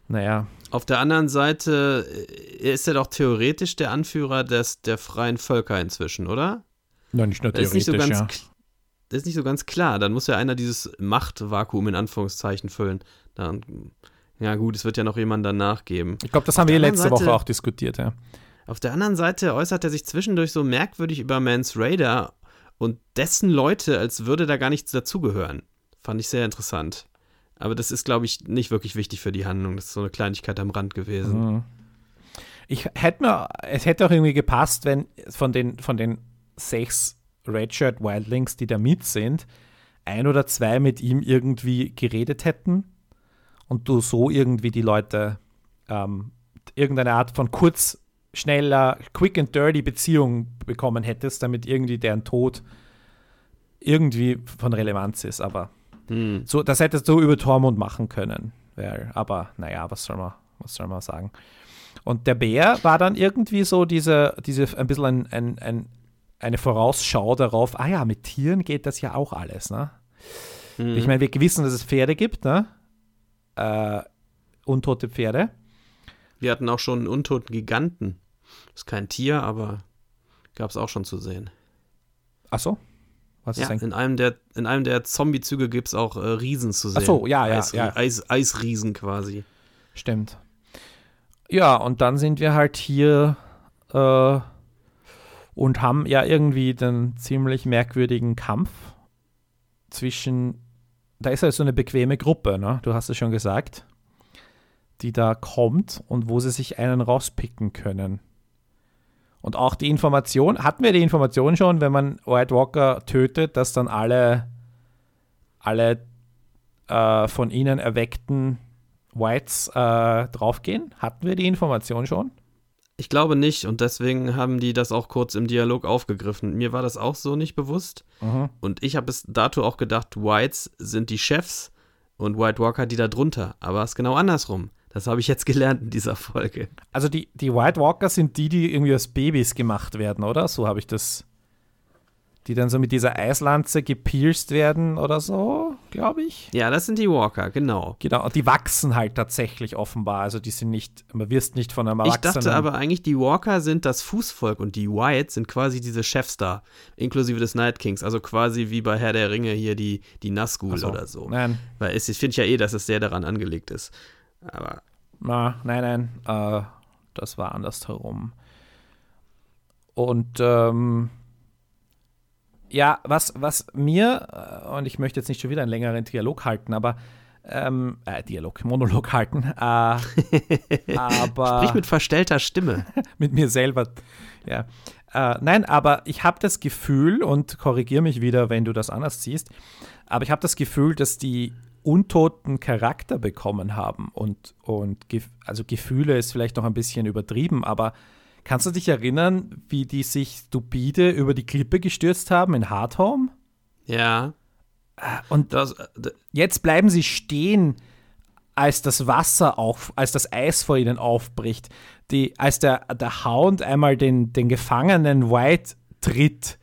Naja. Auf der anderen Seite äh, ist er doch theoretisch der Anführer des, der freien Völker inzwischen, oder? Nein, nicht nur theoretisch, das ist nicht so ganz, ja. Das ist nicht so ganz klar. Dann muss ja einer dieses Machtvakuum in Anführungszeichen füllen. Dann, ja gut, es wird ja noch jemand danach geben. Ich glaube, das haben wir letzte Seite, Woche auch diskutiert, ja. Auf der anderen Seite äußert er sich zwischendurch so merkwürdig über Mans Raider und dessen Leute, als würde da gar nichts dazugehören. Fand ich sehr interessant. Aber das ist, glaube ich, nicht wirklich wichtig für die Handlung. Das ist so eine Kleinigkeit am Rand gewesen. Mhm. Ich hätte mir, es hätte auch irgendwie gepasst, wenn von den, von den sechs Redshirt Wildlings, die da mit sind, ein oder zwei mit ihm irgendwie geredet hätten und du so irgendwie die Leute ähm, irgendeine Art von kurz, schneller, quick and dirty Beziehung bekommen hättest, damit irgendwie deren Tod irgendwie von Relevanz ist. Aber hm. so, das hättest du über Tormund machen können. Aber naja, was soll man, was soll man sagen? Und der Bär war dann irgendwie so diese, diese ein bisschen ein, ein, ein, eine Vorausschau darauf, ah ja, mit Tieren geht das ja auch alles, ne? Hm. Ich meine, wir wissen, dass es Pferde gibt, ne? Äh, untote Pferde. Wir hatten auch schon einen untoten Giganten. Ist kein Tier, aber gab es auch schon zu sehen. Ach so? Was ja, in einem der, in einem der Zombie-Züge gibt es auch äh, Riesen zu sehen. Ach so, ja, ja, Eis, ja. Eis, Eisriesen quasi. Stimmt. Ja, und dann sind wir halt hier äh, und haben ja irgendwie den ziemlich merkwürdigen Kampf zwischen, da ist ja so eine bequeme Gruppe, ne? du hast es schon gesagt, die da kommt und wo sie sich einen rauspicken können. Und auch die Information, hatten wir die Information schon, wenn man White Walker tötet, dass dann alle, alle äh, von ihnen erweckten Whites äh, draufgehen? Hatten wir die Information schon? Ich glaube nicht und deswegen haben die das auch kurz im Dialog aufgegriffen. Mir war das auch so nicht bewusst. Mhm. Und ich habe bis dato auch gedacht, Whites sind die Chefs und White Walker die da drunter. Aber es ist genau andersrum. Das habe ich jetzt gelernt in dieser Folge. Also die, die White Walker sind die, die irgendwie als Babys gemacht werden, oder? So habe ich das. Die dann so mit dieser Eislanze gepierst werden oder so, glaube ich. Ja, das sind die Walker, genau. Genau, und die wachsen halt tatsächlich offenbar. Also die sind nicht, man wirst nicht von einem Erwachsenen. Ich dachte aber eigentlich, die Walker sind das Fußvolk und die White sind quasi diese Chefs da, inklusive des Night Kings. Also quasi wie bei Herr der Ringe hier die, die Nazgul so. oder so. Nein. Weil ich finde ja eh, dass es sehr daran angelegt ist. Aber. Na, nein, nein, äh, das war andersherum. Und ähm, ja, was, was mir, äh, und ich möchte jetzt nicht schon wieder einen längeren Dialog halten, aber ähm, äh, Dialog, Monolog halten. Äh, aber Sprich mit verstellter Stimme. mit mir selber, ja. Äh, nein, aber ich habe das Gefühl, und korrigiere mich wieder, wenn du das anders siehst, aber ich habe das Gefühl, dass die untoten Charakter bekommen haben und, und also Gefühle ist vielleicht noch ein bisschen übertrieben, aber kannst du dich erinnern, wie die sich stupide über die Klippe gestürzt haben in Hardhome? Ja. Und das, äh, jetzt bleiben sie stehen, als das Wasser auf, als das Eis vor ihnen aufbricht. Die, als der, der Hound einmal den, den gefangenen White tritt,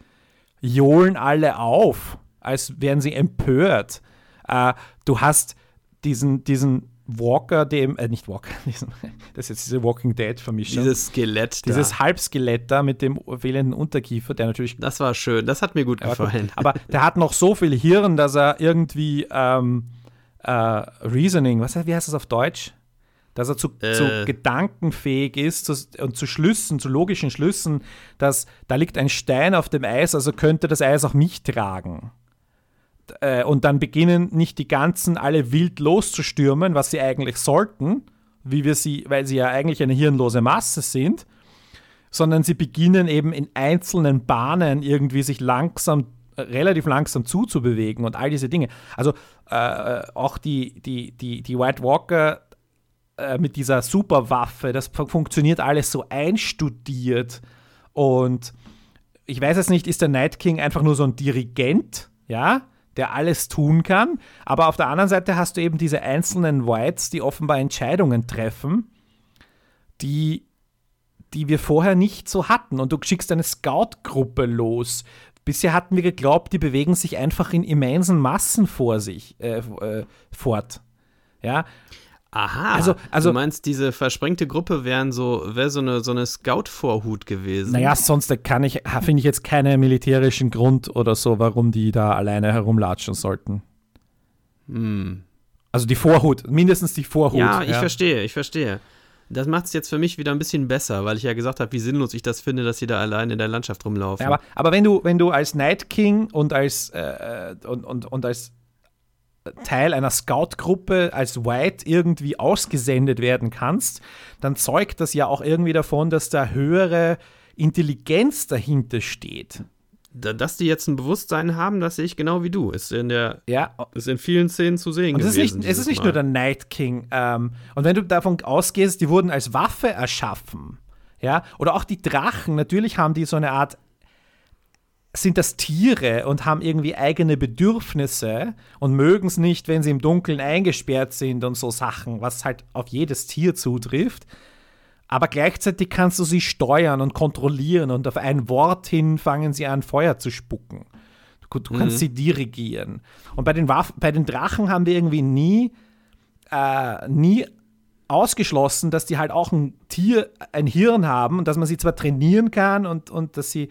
johlen alle auf, als wären sie empört. Äh, du hast diesen, diesen Walker, dem, äh, nicht Walker, diesen, das ist jetzt diese Walking Dead Vermischung. Dieses Skelett da. Dieses Halbskelett da mit dem fehlenden Unterkiefer, der natürlich. Das war schön, das hat mir gut gefallen. Aber der hat noch so viel Hirn, dass er irgendwie ähm, äh, Reasoning, was, wie heißt das auf Deutsch? Dass er zu, äh. zu gedankenfähig ist zu, und zu Schlüssen, zu logischen Schlüssen, dass da liegt ein Stein auf dem Eis, also könnte das Eis auch mich tragen äh, und dann beginnen nicht die ganzen alle wild loszustürmen, was sie eigentlich sollten, wie wir sie, weil sie ja eigentlich eine hirnlose Masse sind, sondern sie beginnen eben in einzelnen Bahnen irgendwie sich langsam, relativ langsam zuzubewegen und all diese Dinge. Also äh, auch die, die, die, die White Walker äh, mit dieser Superwaffe, das funktioniert alles so einstudiert und ich weiß jetzt nicht, ist der Night King einfach nur so ein Dirigent, ja, der alles tun kann, aber auf der anderen Seite hast du eben diese einzelnen Whites, die offenbar Entscheidungen treffen, die die wir vorher nicht so hatten. Und du schickst eine Scout-Gruppe los. Bisher hatten wir geglaubt, die bewegen sich einfach in immensen Massen vor sich äh, äh, fort. Ja. Aha, also, also, du meinst, diese versprengte Gruppe wären so, wäre so eine, so eine Scout-Vorhut gewesen? Naja, sonst kann ich, finde ich jetzt keinen militärischen Grund oder so, warum die da alleine herumlatschen sollten. Hm. Also die Vorhut, mindestens die Vorhut. Ja, ich ja. verstehe, ich verstehe. Das macht es jetzt für mich wieder ein bisschen besser, weil ich ja gesagt habe, wie sinnlos ich das finde, dass sie da allein in der Landschaft rumlaufen. Ja, aber, aber wenn du, wenn du als Night King und als, äh, und, und, und als Teil einer Scout-Gruppe als White irgendwie ausgesendet werden kannst, dann zeugt das ja auch irgendwie davon, dass da höhere Intelligenz dahinter steht dass die jetzt ein Bewusstsein haben, das sehe ich genau wie du. Ist in der, ja. ist in vielen Szenen zu sehen und gewesen. Es ist nicht, es ist nicht nur der Night King. Ähm, und wenn du davon ausgehst, die wurden als Waffe erschaffen, ja, oder auch die Drachen, natürlich haben die so eine Art, sind das Tiere und haben irgendwie eigene Bedürfnisse und mögen es nicht, wenn sie im Dunkeln eingesperrt sind und so Sachen, was halt auf jedes Tier zutrifft aber gleichzeitig kannst du sie steuern und kontrollieren und auf ein Wort hin fangen sie an, Feuer zu spucken. Du, du mhm. kannst sie dirigieren. Und bei den, Waff bei den Drachen haben wir irgendwie nie, äh, nie ausgeschlossen, dass die halt auch ein Tier, ein Hirn haben und dass man sie zwar trainieren kann und, und dass sie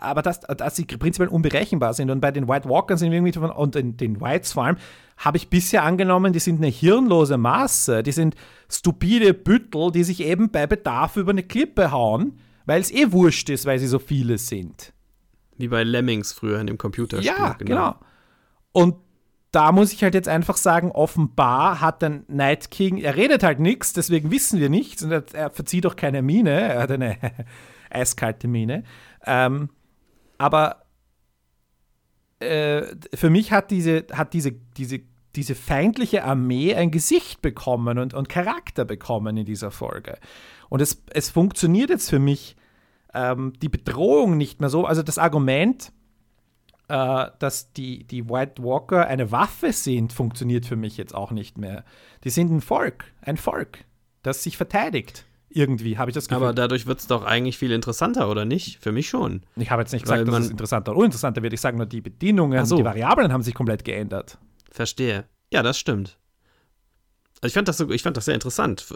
aber dass, dass sie prinzipiell unberechenbar sind. Und bei den White Walkers sind wir irgendwie von, und den, den Whites vor allem, habe ich bisher angenommen, die sind eine hirnlose Masse. Die sind stupide Büttel, die sich eben bei Bedarf über eine Klippe hauen, weil es eh wurscht ist, weil sie so viele sind. Wie bei Lemmings früher in dem Computerspiel. Ja, genau. genau. Und da muss ich halt jetzt einfach sagen, offenbar hat der Night King, er redet halt nichts, deswegen wissen wir nichts und er, er verzieht auch keine Miene, er hat eine eiskalte Miene. Ähm, aber äh, für mich hat diese, hat diese, diese, diese feindliche Armee ein Gesicht bekommen und, und Charakter bekommen in dieser Folge. Und es, es funktioniert jetzt für mich ähm, die Bedrohung nicht mehr so. Also das Argument, äh, dass die, die White Walker eine Waffe sind, funktioniert für mich jetzt auch nicht mehr. Die sind ein Volk, ein Volk, das sich verteidigt. Irgendwie, habe ich das Gefühl. Aber dadurch wird es doch eigentlich viel interessanter, oder nicht? Für mich schon. Ich habe jetzt nicht gesagt, dass es interessanter oder uninteressanter wird. Ich sage nur, die Bedienungen, so. die Variablen haben sich komplett geändert. Verstehe. Ja, das stimmt. Also ich fand das, so, ich fand das sehr interessant.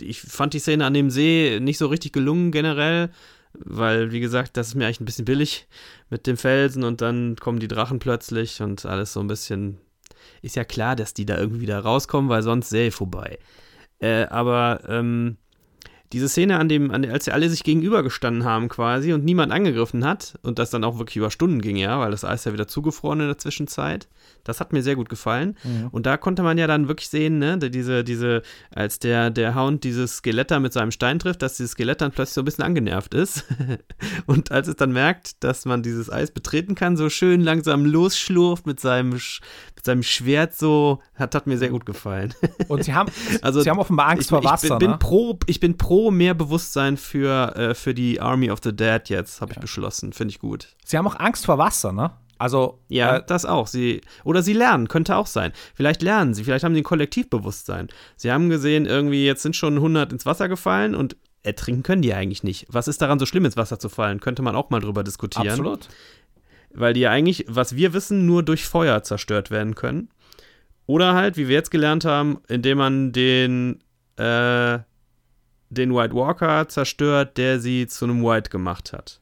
Ich fand die Szene an dem See nicht so richtig gelungen generell, weil, wie gesagt, das ist mir eigentlich ein bisschen billig mit dem Felsen und dann kommen die Drachen plötzlich und alles so ein bisschen. Ist ja klar, dass die da irgendwie wieder rauskommen, weil sonst sähe vorbei. Äh, aber ähm, diese Szene, an dem, an, als sie alle sich gegenübergestanden haben quasi und niemand angegriffen hat und das dann auch wirklich über Stunden ging, ja, weil das Eis ja wieder zugefroren in der Zwischenzeit. Das hat mir sehr gut gefallen. Mhm. Und da konnte man ja dann wirklich sehen, ne, diese, diese, als der, der Hound dieses Skelett da mit seinem Stein trifft, dass dieses Skelett dann plötzlich so ein bisschen angenervt ist. und als es dann merkt, dass man dieses Eis betreten kann, so schön langsam losschlurft mit seinem, mit seinem Schwert so, hat, hat mir sehr gut gefallen. und sie haben, also, sie haben offenbar Angst ich, vor Wasser. Ich bin, ne? bin, pro, ich bin pro mehr Bewusstsein für, äh, für die Army of the Dead jetzt, habe ja. ich beschlossen. Finde ich gut. Sie haben auch Angst vor Wasser, ne? Also ja, äh, das auch. Sie oder sie lernen, könnte auch sein. Vielleicht lernen sie, vielleicht haben sie ein Kollektivbewusstsein. Sie haben gesehen, irgendwie jetzt sind schon 100 ins Wasser gefallen und ertrinken können die eigentlich nicht. Was ist daran so schlimm ins Wasser zu fallen? Könnte man auch mal drüber diskutieren. Absolut. Weil die ja eigentlich, was wir wissen, nur durch Feuer zerstört werden können. Oder halt, wie wir jetzt gelernt haben, indem man den äh, den White Walker zerstört, der sie zu einem White gemacht hat.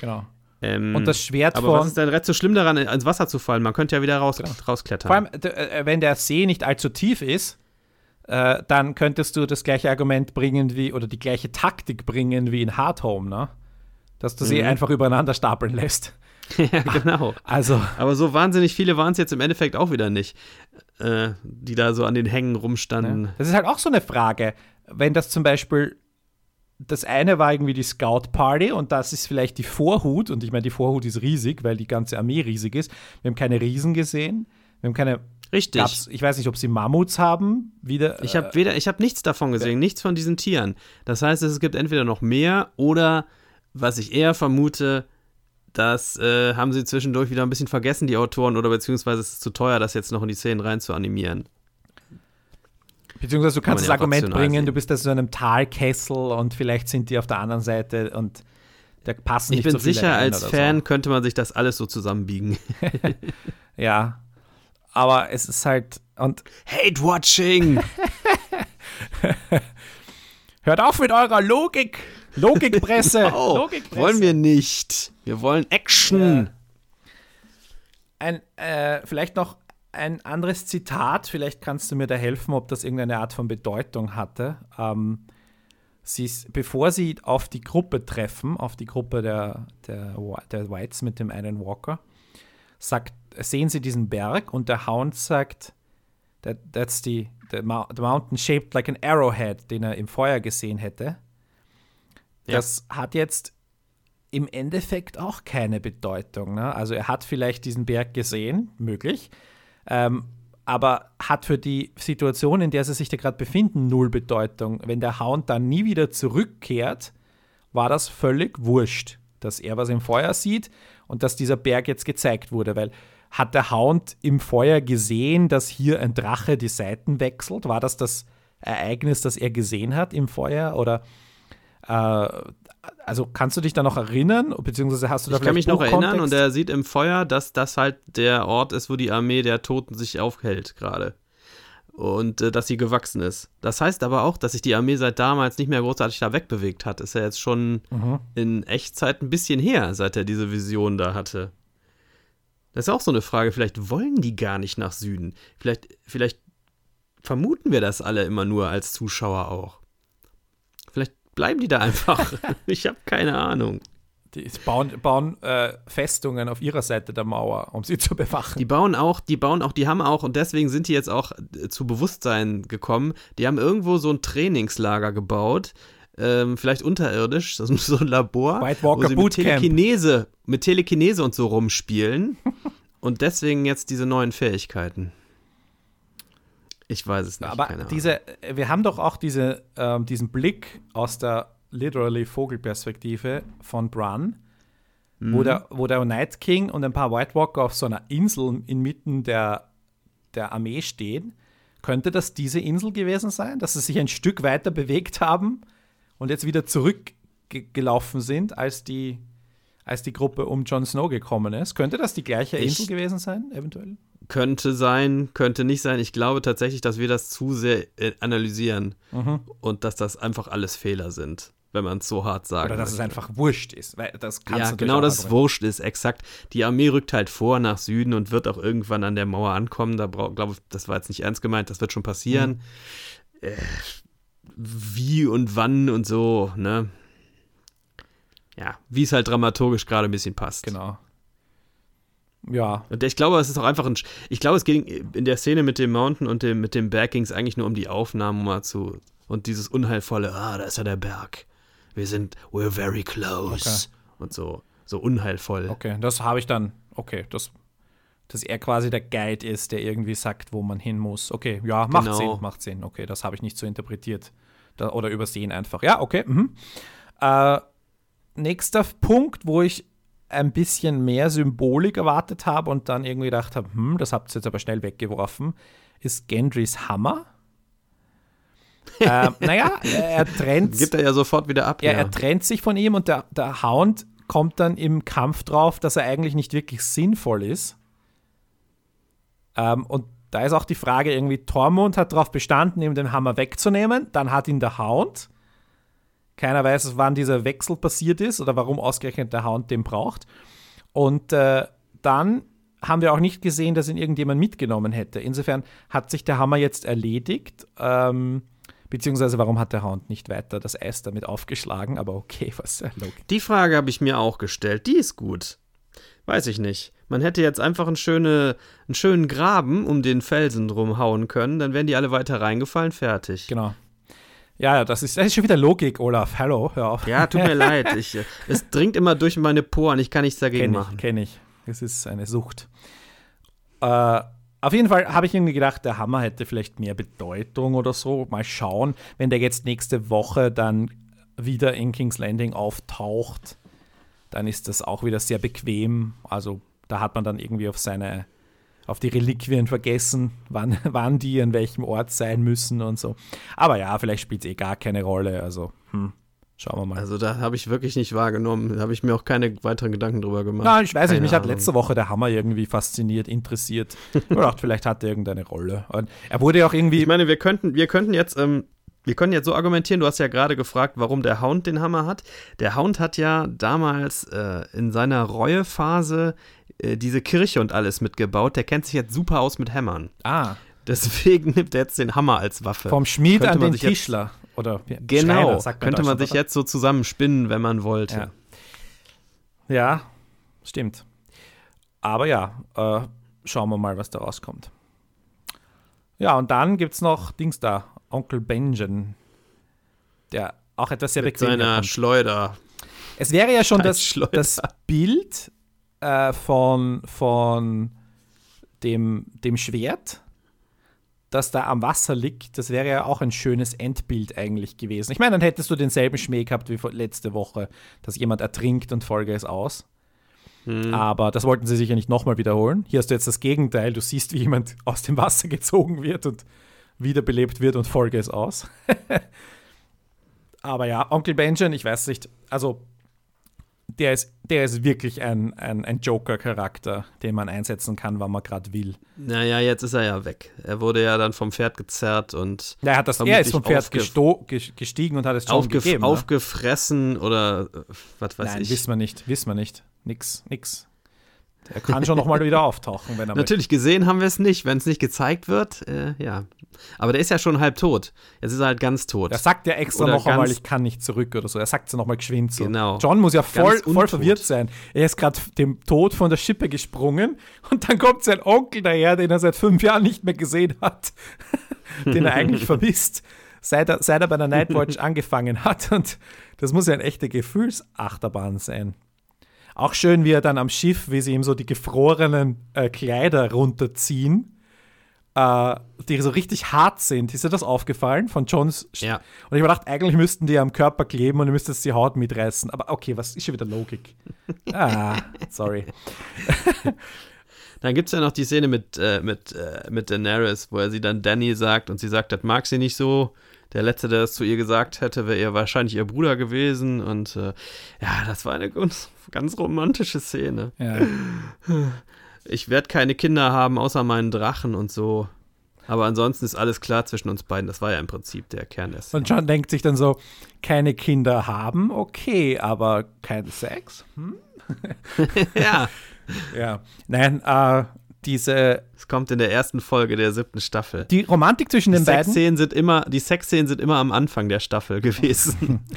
Genau. Ähm, und das Schwert aber von. was ist denn so schlimm daran, ins Wasser zu fallen? Man könnte ja wieder raus, genau. rausklettern. Vor allem, äh, wenn der See nicht allzu tief ist, äh, dann könntest du das gleiche Argument bringen wie, oder die gleiche Taktik bringen wie in Hard Home, ne? Dass du mhm. sie einfach übereinander stapeln lässt. ja, genau. Also. Aber so wahnsinnig viele waren es jetzt im Endeffekt auch wieder nicht, äh, die da so an den Hängen rumstanden. Ja. Das ist halt auch so eine Frage. Wenn das zum Beispiel das eine war irgendwie die Scout Party und das ist vielleicht die Vorhut und ich meine, die Vorhut ist riesig, weil die ganze Armee riesig ist. Wir haben keine Riesen gesehen. Wir haben keine. Richtig. ich weiß nicht, ob sie Mammuts haben. Wieder, ich habe weder, ich habe nichts davon gesehen, ja. nichts von diesen Tieren. Das heißt, es gibt entweder noch mehr oder, was ich eher vermute, das äh, haben sie zwischendurch wieder ein bisschen vergessen, die Autoren, oder beziehungsweise es ist zu teuer, das jetzt noch in die Szenen rein zu animieren. Beziehungsweise du kannst das Argument bringen, sehen. du bist da so in einem Talkessel und vielleicht sind die auf der anderen Seite und da passen ich nicht Ich bin sicher, als Fan so. könnte man sich das alles so zusammenbiegen. ja, aber es ist halt und Hate Watching. Hört auf mit eurer Logik. Logikpresse. oh, Logikpresse. Wollen wir nicht. Wir wollen Action. Ja. Ein, äh, vielleicht noch ein anderes Zitat, vielleicht kannst du mir da helfen, ob das irgendeine Art von Bedeutung hatte. Ähm, sie ist, bevor sie auf die Gruppe treffen, auf die Gruppe der, der, der Whites mit dem einen Walker, sagt, sehen sie diesen Berg und der Hound sagt, that, that's the, the, the mountain shaped like an arrowhead, den er im Feuer gesehen hätte. Ja. Das hat jetzt im Endeffekt auch keine Bedeutung. Ne? Also er hat vielleicht diesen Berg gesehen, möglich, ähm, aber hat für die Situation, in der sie sich da gerade befinden, null Bedeutung. Wenn der Hound dann nie wieder zurückkehrt, war das völlig wurscht, dass er was im Feuer sieht und dass dieser Berg jetzt gezeigt wurde, weil hat der Hound im Feuer gesehen, dass hier ein Drache die Seiten wechselt? War das das Ereignis, das er gesehen hat im Feuer? Oder äh, also kannst du dich da noch erinnern, beziehungsweise hast du da Ich kann mich noch erinnern und er sieht im Feuer, dass das halt der Ort ist, wo die Armee der Toten sich aufhält gerade. Und äh, dass sie gewachsen ist. Das heißt aber auch, dass sich die Armee seit damals nicht mehr großartig da wegbewegt hat. Ist ja jetzt schon mhm. in Echtzeit ein bisschen her, seit er diese Vision da hatte. Das ist auch so eine Frage. Vielleicht wollen die gar nicht nach Süden. Vielleicht, vielleicht vermuten wir das alle immer nur als Zuschauer auch bleiben die da einfach? ich habe keine Ahnung. Die bauen, bauen äh, Festungen auf ihrer Seite der Mauer, um sie zu bewachen. Die bauen auch, die bauen auch, die haben auch, und deswegen sind die jetzt auch äh, zu Bewusstsein gekommen, die haben irgendwo so ein Trainingslager gebaut, ähm, vielleicht unterirdisch, das ist so ein Labor, White Walker wo sie mit Telekinese, mit Telekinese und so rumspielen. und deswegen jetzt diese neuen Fähigkeiten. Ich weiß es nicht. Aber diese, wir haben doch auch diese, ähm, diesen Blick aus der literally Vogelperspektive von Bran, mhm. wo, der, wo der Night King und ein paar White Walker auf so einer Insel inmitten der, der Armee stehen. Könnte das diese Insel gewesen sein, dass sie sich ein Stück weiter bewegt haben und jetzt wieder zurückgelaufen sind, als die, als die Gruppe um Jon Snow gekommen ist? Könnte das die gleiche ich, Insel gewesen sein, eventuell? Könnte sein, könnte nicht sein. Ich glaube tatsächlich, dass wir das zu sehr äh, analysieren mhm. und dass das einfach alles Fehler sind, wenn man es so hart sagt. Oder dass möchte. es einfach wurscht ist. Weil das ja, genau, dass es wurscht ist, exakt. Die Armee rückt halt vor nach Süden und wird auch irgendwann an der Mauer ankommen. Da glaube ich, das war jetzt nicht ernst gemeint, das wird schon passieren. Mhm. Äh, wie und wann und so, ne? Ja, wie es halt dramaturgisch gerade ein bisschen passt. Genau. Ja. Und ich glaube, es ist auch einfach ein. Ich glaube, es ging in der Szene mit dem Mountain und dem, mit dem Berg ging es eigentlich nur um die Aufnahmen mal zu. Und dieses unheilvolle, ah, da ist ja der Berg. Wir sind, we're very close. Okay. Und so, so unheilvoll. Okay, das habe ich dann, okay, das, dass er quasi der Guide ist, der irgendwie sagt, wo man hin muss. Okay, ja, macht genau. Sinn, macht Sinn. Okay, das habe ich nicht so interpretiert. Da, oder übersehen einfach. Ja, okay. Mhm. Äh, nächster Punkt, wo ich ein bisschen mehr Symbolik erwartet habe und dann irgendwie gedacht habe, hm, das habt ihr jetzt aber schnell weggeworfen, ist Gendrys Hammer. äh, naja, er trennt. Gibt er ja sofort wieder ab. Ja, ja. er trennt sich von ihm und der, der Hound kommt dann im Kampf drauf, dass er eigentlich nicht wirklich sinnvoll ist. Ähm, und da ist auch die Frage irgendwie, Tormund hat darauf bestanden, ihm den Hammer wegzunehmen, dann hat ihn der Hound keiner weiß, wann dieser Wechsel passiert ist oder warum ausgerechnet der Hound den braucht. Und äh, dann haben wir auch nicht gesehen, dass ihn irgendjemand mitgenommen hätte. Insofern hat sich der Hammer jetzt erledigt. Ähm, beziehungsweise warum hat der Hound nicht weiter das Eis damit aufgeschlagen? Aber okay, was äh, Die Frage habe ich mir auch gestellt. Die ist gut. Weiß ich nicht. Man hätte jetzt einfach einen, schöne, einen schönen Graben um den Felsen drum hauen können, dann wären die alle weiter reingefallen, fertig. Genau. Ja, das ist, das ist schon wieder Logik, Olaf. Hallo, hör auf. Ja, tut mir leid. Ich, es dringt immer durch meine Poren. Ich kann nichts dagegen kenn ich, machen. Kenne ich. Es ist eine Sucht. Äh, auf jeden Fall habe ich irgendwie gedacht, der Hammer hätte vielleicht mehr Bedeutung oder so. Mal schauen, wenn der jetzt nächste Woche dann wieder in King's Landing auftaucht, dann ist das auch wieder sehr bequem. Also da hat man dann irgendwie auf seine, auf die Reliquien vergessen, wann, wann die an welchem Ort sein müssen und so. Aber ja, vielleicht spielt es eh gar keine Rolle. Also, hm, schauen wir mal. Also da habe ich wirklich nicht wahrgenommen. Da habe ich mir auch keine weiteren Gedanken drüber gemacht. Nein, ich weiß keine nicht, mich Ahnung. hat letzte Woche der Hammer irgendwie fasziniert, interessiert. ich dachte, vielleicht hat er irgendeine Rolle. Und er wurde ja auch irgendwie. Ich meine, wir könnten, wir könnten jetzt ähm, wir können jetzt so argumentieren, du hast ja gerade gefragt, warum der Hound den Hammer hat. Der Hound hat ja damals äh, in seiner Reuephase äh, diese Kirche und alles mitgebaut. Der kennt sich jetzt super aus mit Hämmern. Ah. Deswegen nimmt er jetzt den Hammer als Waffe. Vom Schmied könnte an den Tischler. Jetzt, oder genau, man könnte man sich jetzt so zusammenspinnen, wenn man wollte. Ja, ja stimmt. Aber ja, äh, schauen wir mal, was da rauskommt. Ja, und dann gibt es noch Dings da, Onkel Benjen, der auch etwas sehr Mit seiner kommt. Schleuder. Es wäre ja schon das, das Bild äh, von, von dem, dem Schwert, das da am Wasser liegt, das wäre ja auch ein schönes Endbild eigentlich gewesen. Ich meine, dann hättest du denselben Schmäh gehabt wie letzte Woche, dass jemand ertrinkt und Folge es aus. Hm. Aber das wollten sie sicher nicht nochmal wiederholen. Hier hast du jetzt das Gegenteil. Du siehst, wie jemand aus dem Wasser gezogen wird und wiederbelebt wird und Folge es aus. Aber ja, Onkel Benjamin, ich weiß nicht, also der ist, der ist wirklich ein, ein, ein Joker-Charakter, den man einsetzen kann, wann man gerade will. Naja, jetzt ist er ja weg. Er wurde ja dann vom Pferd gezerrt und. Ja, er, hat das, er ist vom Pferd gestiegen und hat es aufgef gegeben. Ne? Aufgefressen oder äh, was weiß Nein, ich. Wissen wir nicht, wissen wir nicht. Nix, nix. Er kann schon nochmal wieder auftauchen, wenn er Natürlich, möchte. gesehen haben wir es nicht. Wenn es nicht gezeigt wird, äh, ja. Aber der ist ja schon halb tot. Jetzt ist er halt ganz tot. Er sagt ja extra noch einmal, ich kann nicht zurück oder so. Er sagt es ja nochmal geschwind so. Genau. John muss ja voll, voll verwirrt sein. Er ist gerade dem Tod von der Schippe gesprungen und dann kommt sein Onkel daher, den er seit fünf Jahren nicht mehr gesehen hat, den er eigentlich vermisst, seit er, seit er bei der Nightwatch angefangen hat. Und das muss ja eine echte Gefühlsachterbahn sein. Auch schön, wie er dann am Schiff, wie sie ihm so die gefrorenen äh, Kleider runterziehen, äh, die so richtig hart sind. Ist dir das aufgefallen von Johns? Ja. Und ich habe gedacht, eigentlich müssten die am Körper kleben und ihr müsst jetzt die Haut mitreißen. Aber okay, was ist schon wieder Logik? ah, sorry. Dann gibt es ja noch die Szene mit, äh, mit, äh, mit Daenerys, wo er sie dann Danny sagt und sie sagt, das mag sie nicht so. Der Letzte, der das zu ihr gesagt hätte, wäre ihr wahrscheinlich ihr Bruder gewesen. Und äh, ja, das war eine ganz, ganz romantische Szene. Ja. Ich werde keine Kinder haben, außer meinen Drachen und so. Aber ansonsten ist alles klar zwischen uns beiden. Das war ja im Prinzip der Kern der Szene. Und John denkt sich dann so: keine Kinder haben, okay, aber kein Sex? Hm? ja. ja. Nein, äh, diese. Es kommt in der ersten Folge der siebten Staffel. Die Romantik zwischen die den beiden. Sind immer, die Sexszenen sind immer am Anfang der Staffel gewesen.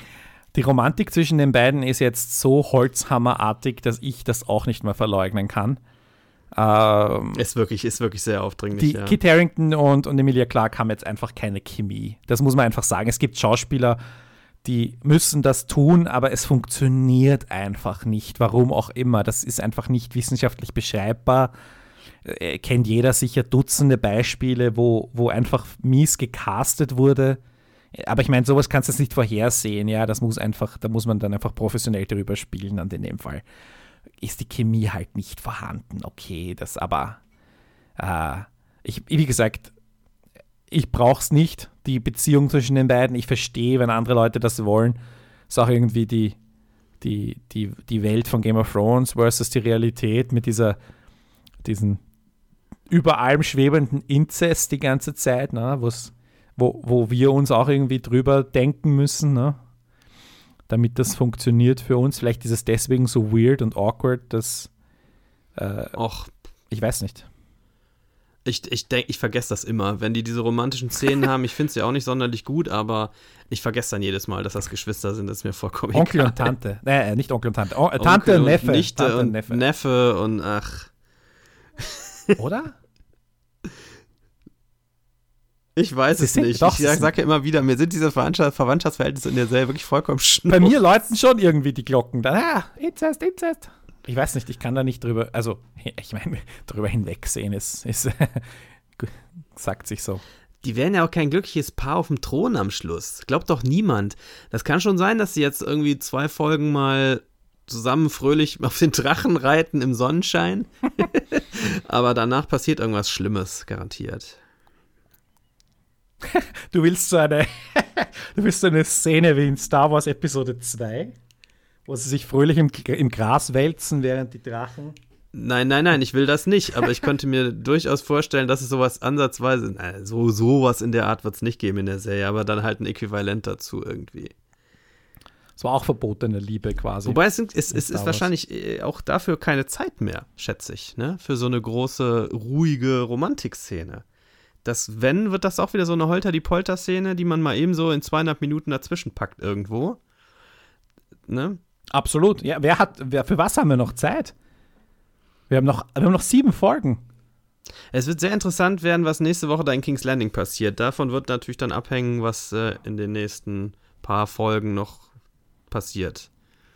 Die Romantik zwischen den beiden ist jetzt so holzhammerartig, dass ich das auch nicht mehr verleugnen kann. Ähm, ist, wirklich, ist wirklich sehr aufdringlich. Die ja. Kit Harrington und, und Emilia Clarke haben jetzt einfach keine Chemie. Das muss man einfach sagen. Es gibt Schauspieler, die müssen das tun, aber es funktioniert einfach nicht. Warum auch immer. Das ist einfach nicht wissenschaftlich beschreibbar. Äh, kennt jeder sicher Dutzende Beispiele, wo, wo einfach mies gecastet wurde. Aber ich meine, sowas kannst du jetzt nicht vorhersehen, ja. Das muss einfach, da muss man dann einfach professionell darüber spielen, und in dem Fall ist die Chemie halt nicht vorhanden. Okay, das aber, äh, ich, wie gesagt, ich brauche es nicht, die Beziehung zwischen den beiden. Ich verstehe, wenn andere Leute das wollen. Ist auch irgendwie die, die, die, die Welt von Game of Thrones versus die Realität mit dieser, diesen über allem schwebenden Inzest die ganze Zeit, ne, wo, wo wir uns auch irgendwie drüber denken müssen, ne, damit das funktioniert für uns. Vielleicht ist es deswegen so weird und awkward, dass. Äh, Och. Ich weiß nicht. Ich, ich denke, ich vergesse das immer. Wenn die diese romantischen Szenen haben, ich finde sie ja auch nicht sonderlich gut, aber ich vergesse dann jedes Mal, dass das Geschwister sind. Das ist mir vollkommen Onkel egal. und Tante. Nee, nicht Onkel und Tante. Oh, Tante und Neffe. Nichte Tante und Neffe. Neffe und ach. Oder? Ich weiß es nicht. Doch, ich sage ja immer wieder, mir sind diese Verwandtschaftsverhältnisse in der Serie wirklich vollkommen schnell. Bei mir läuten schon irgendwie die Glocken. Da, ah, Inzest, Inzest. Ich weiß nicht, ich kann da nicht drüber, also ich meine, drüber hinwegsehen ist, ist sagt sich so. Die wären ja auch kein glückliches Paar auf dem Thron am Schluss. Glaubt doch niemand. Das kann schon sein, dass sie jetzt irgendwie zwei Folgen mal zusammen fröhlich auf den Drachen reiten im Sonnenschein. Aber danach passiert irgendwas Schlimmes, garantiert. Du willst so eine, du willst so eine Szene wie in Star Wars Episode 2, wo sie sich fröhlich im, im Gras wälzen, während die Drachen. Nein, nein, nein, ich will das nicht, aber ich könnte mir durchaus vorstellen, dass es sowas ansatzweise, na, so sowas in der Art wird es nicht geben in der Serie, aber dann halt ein Äquivalent dazu irgendwie. Es war auch verbotene Liebe quasi. Wobei es, es, es ist wahrscheinlich äh, auch dafür keine Zeit mehr, schätze ich, ne? Für so eine große, ruhige Romantikszene das Wenn wird das auch wieder so eine Holter-die-Polter-Szene, die man mal eben so in zweieinhalb Minuten dazwischen packt irgendwo. Ne? Absolut. Ja, wer hat, wer, für was haben wir noch Zeit? Wir haben noch, wir haben noch sieben Folgen. Es wird sehr interessant werden, was nächste Woche da in King's Landing passiert. Davon wird natürlich dann abhängen, was äh, in den nächsten paar Folgen noch passiert.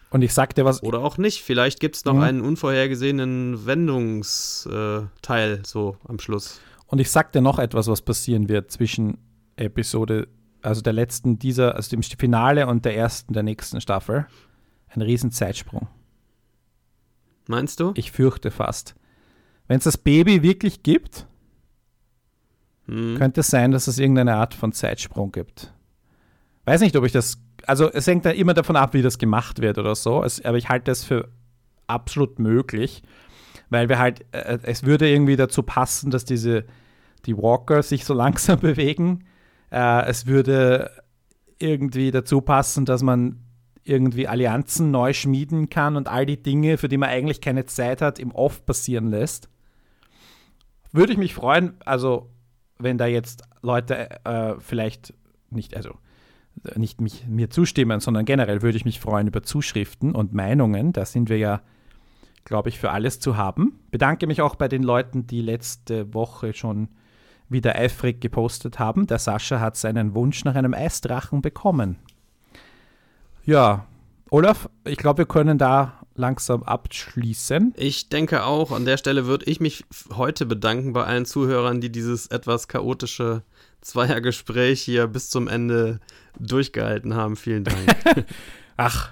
Und ich sagte was. Oder auch nicht. Vielleicht gibt es noch mhm. einen unvorhergesehenen Wendungsteil äh, so am Schluss. Und ich sagte noch etwas, was passieren wird zwischen Episode, also der letzten dieser, also dem Finale und der ersten der nächsten Staffel. Ein riesen Zeitsprung. Meinst du? Ich fürchte fast. Wenn es das Baby wirklich gibt, hm. könnte es sein, dass es irgendeine Art von Zeitsprung gibt. Weiß nicht, ob ich das. Also es hängt da immer davon ab, wie das gemacht wird oder so. Es, aber ich halte es für absolut möglich, weil wir halt, äh, es würde irgendwie dazu passen, dass diese die Walker sich so langsam bewegen. Äh, es würde irgendwie dazu passen, dass man irgendwie Allianzen neu schmieden kann und all die Dinge, für die man eigentlich keine Zeit hat, im Off passieren lässt. Würde ich mich freuen, also wenn da jetzt Leute äh, vielleicht nicht, also nicht mich, mir zustimmen, sondern generell würde ich mich freuen über Zuschriften und Meinungen. Da sind wir ja, glaube ich, für alles zu haben. Bedanke mich auch bei den Leuten, die letzte Woche schon wieder eifrig gepostet haben. Der Sascha hat seinen Wunsch nach einem Eisdrachen bekommen. Ja, Olaf, ich glaube, wir können da langsam abschließen. Ich denke auch, an der Stelle würde ich mich heute bedanken bei allen Zuhörern, die dieses etwas chaotische Zweiergespräch hier bis zum Ende durchgehalten haben. Vielen Dank. Ach,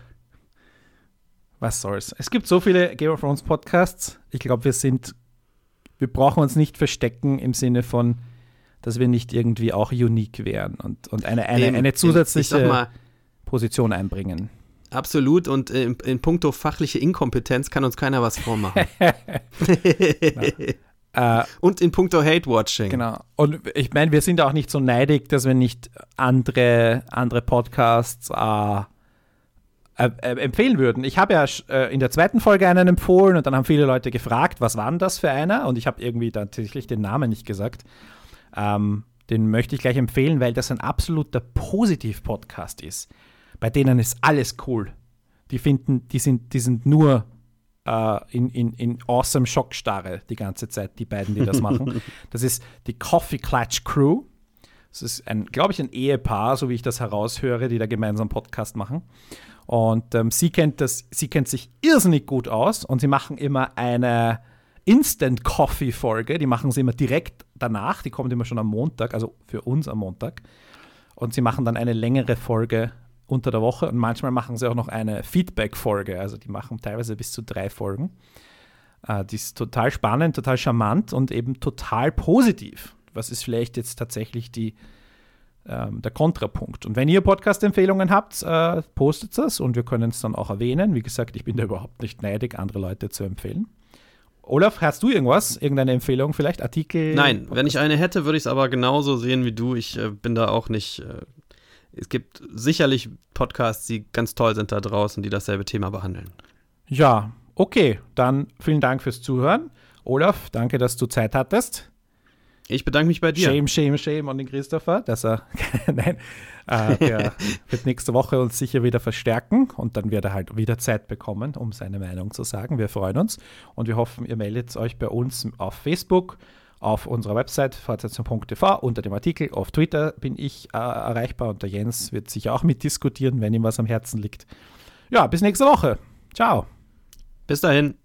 was soll's. Es gibt so viele Game of Thrones Podcasts. Ich glaube, wir sind, wir brauchen uns nicht verstecken im Sinne von, dass wir nicht irgendwie auch unique wären und, und eine, eine, Eben, eine zusätzliche mal, Position einbringen. Absolut und in, in puncto fachliche Inkompetenz kann uns keiner was vormachen. uh, und in puncto Hate-Watching. Genau. Und ich meine, wir sind auch nicht so neidig, dass wir nicht andere, andere Podcasts uh, äh, empfehlen würden. Ich habe ja äh, in der zweiten Folge einen empfohlen und dann haben viele Leute gefragt, was war denn das für einer? Und ich habe irgendwie tatsächlich den Namen nicht gesagt. Ähm, den möchte ich gleich empfehlen, weil das ein absoluter Positiv-Podcast ist. Bei denen ist alles cool. Die finden, die sind, die sind nur äh, in, in, in awesome Schockstarre die ganze Zeit, die beiden, die das machen. das ist die Coffee Clutch Crew. Das ist ein, glaube ich, ein Ehepaar, so wie ich das heraushöre, die da gemeinsam Podcast machen. Und ähm, sie kennt das, sie kennt sich irrsinnig gut aus und sie machen immer eine Instant Coffee Folge. Die machen sie immer direkt danach. Die kommt immer schon am Montag, also für uns am Montag. Und sie machen dann eine längere Folge unter der Woche und manchmal machen sie auch noch eine Feedback-Folge. Also die machen teilweise bis zu drei Folgen. Äh, die ist total spannend, total charmant und eben total positiv. Was ist vielleicht jetzt tatsächlich die, ähm, der Kontrapunkt? Und wenn ihr Podcast-Empfehlungen habt, äh, postet es und wir können es dann auch erwähnen. Wie gesagt, ich bin da überhaupt nicht neidig, andere Leute zu empfehlen. Olaf, hast du irgendwas? Irgendeine Empfehlung vielleicht? Artikel? Nein, Podcast? wenn ich eine hätte, würde ich es aber genauso sehen wie du. Ich äh, bin da auch nicht. Es gibt sicherlich Podcasts, die ganz toll sind da draußen, die dasselbe Thema behandeln. Ja, okay. Dann vielen Dank fürs Zuhören. Olaf, danke, dass du Zeit hattest. Ich bedanke mich bei dir. Shame, shame, shame an den Christopher, dass er, nein, äh, der wird nächste Woche uns sicher wieder verstärken und dann wird er halt wieder Zeit bekommen, um seine Meinung zu sagen. Wir freuen uns und wir hoffen, ihr meldet euch bei uns auf Facebook, auf unserer Website fortsetzung.tv unter dem Artikel. Auf Twitter bin ich äh, erreichbar und der Jens wird sicher auch mitdiskutieren, wenn ihm was am Herzen liegt. Ja, bis nächste Woche. Ciao. Bis dahin.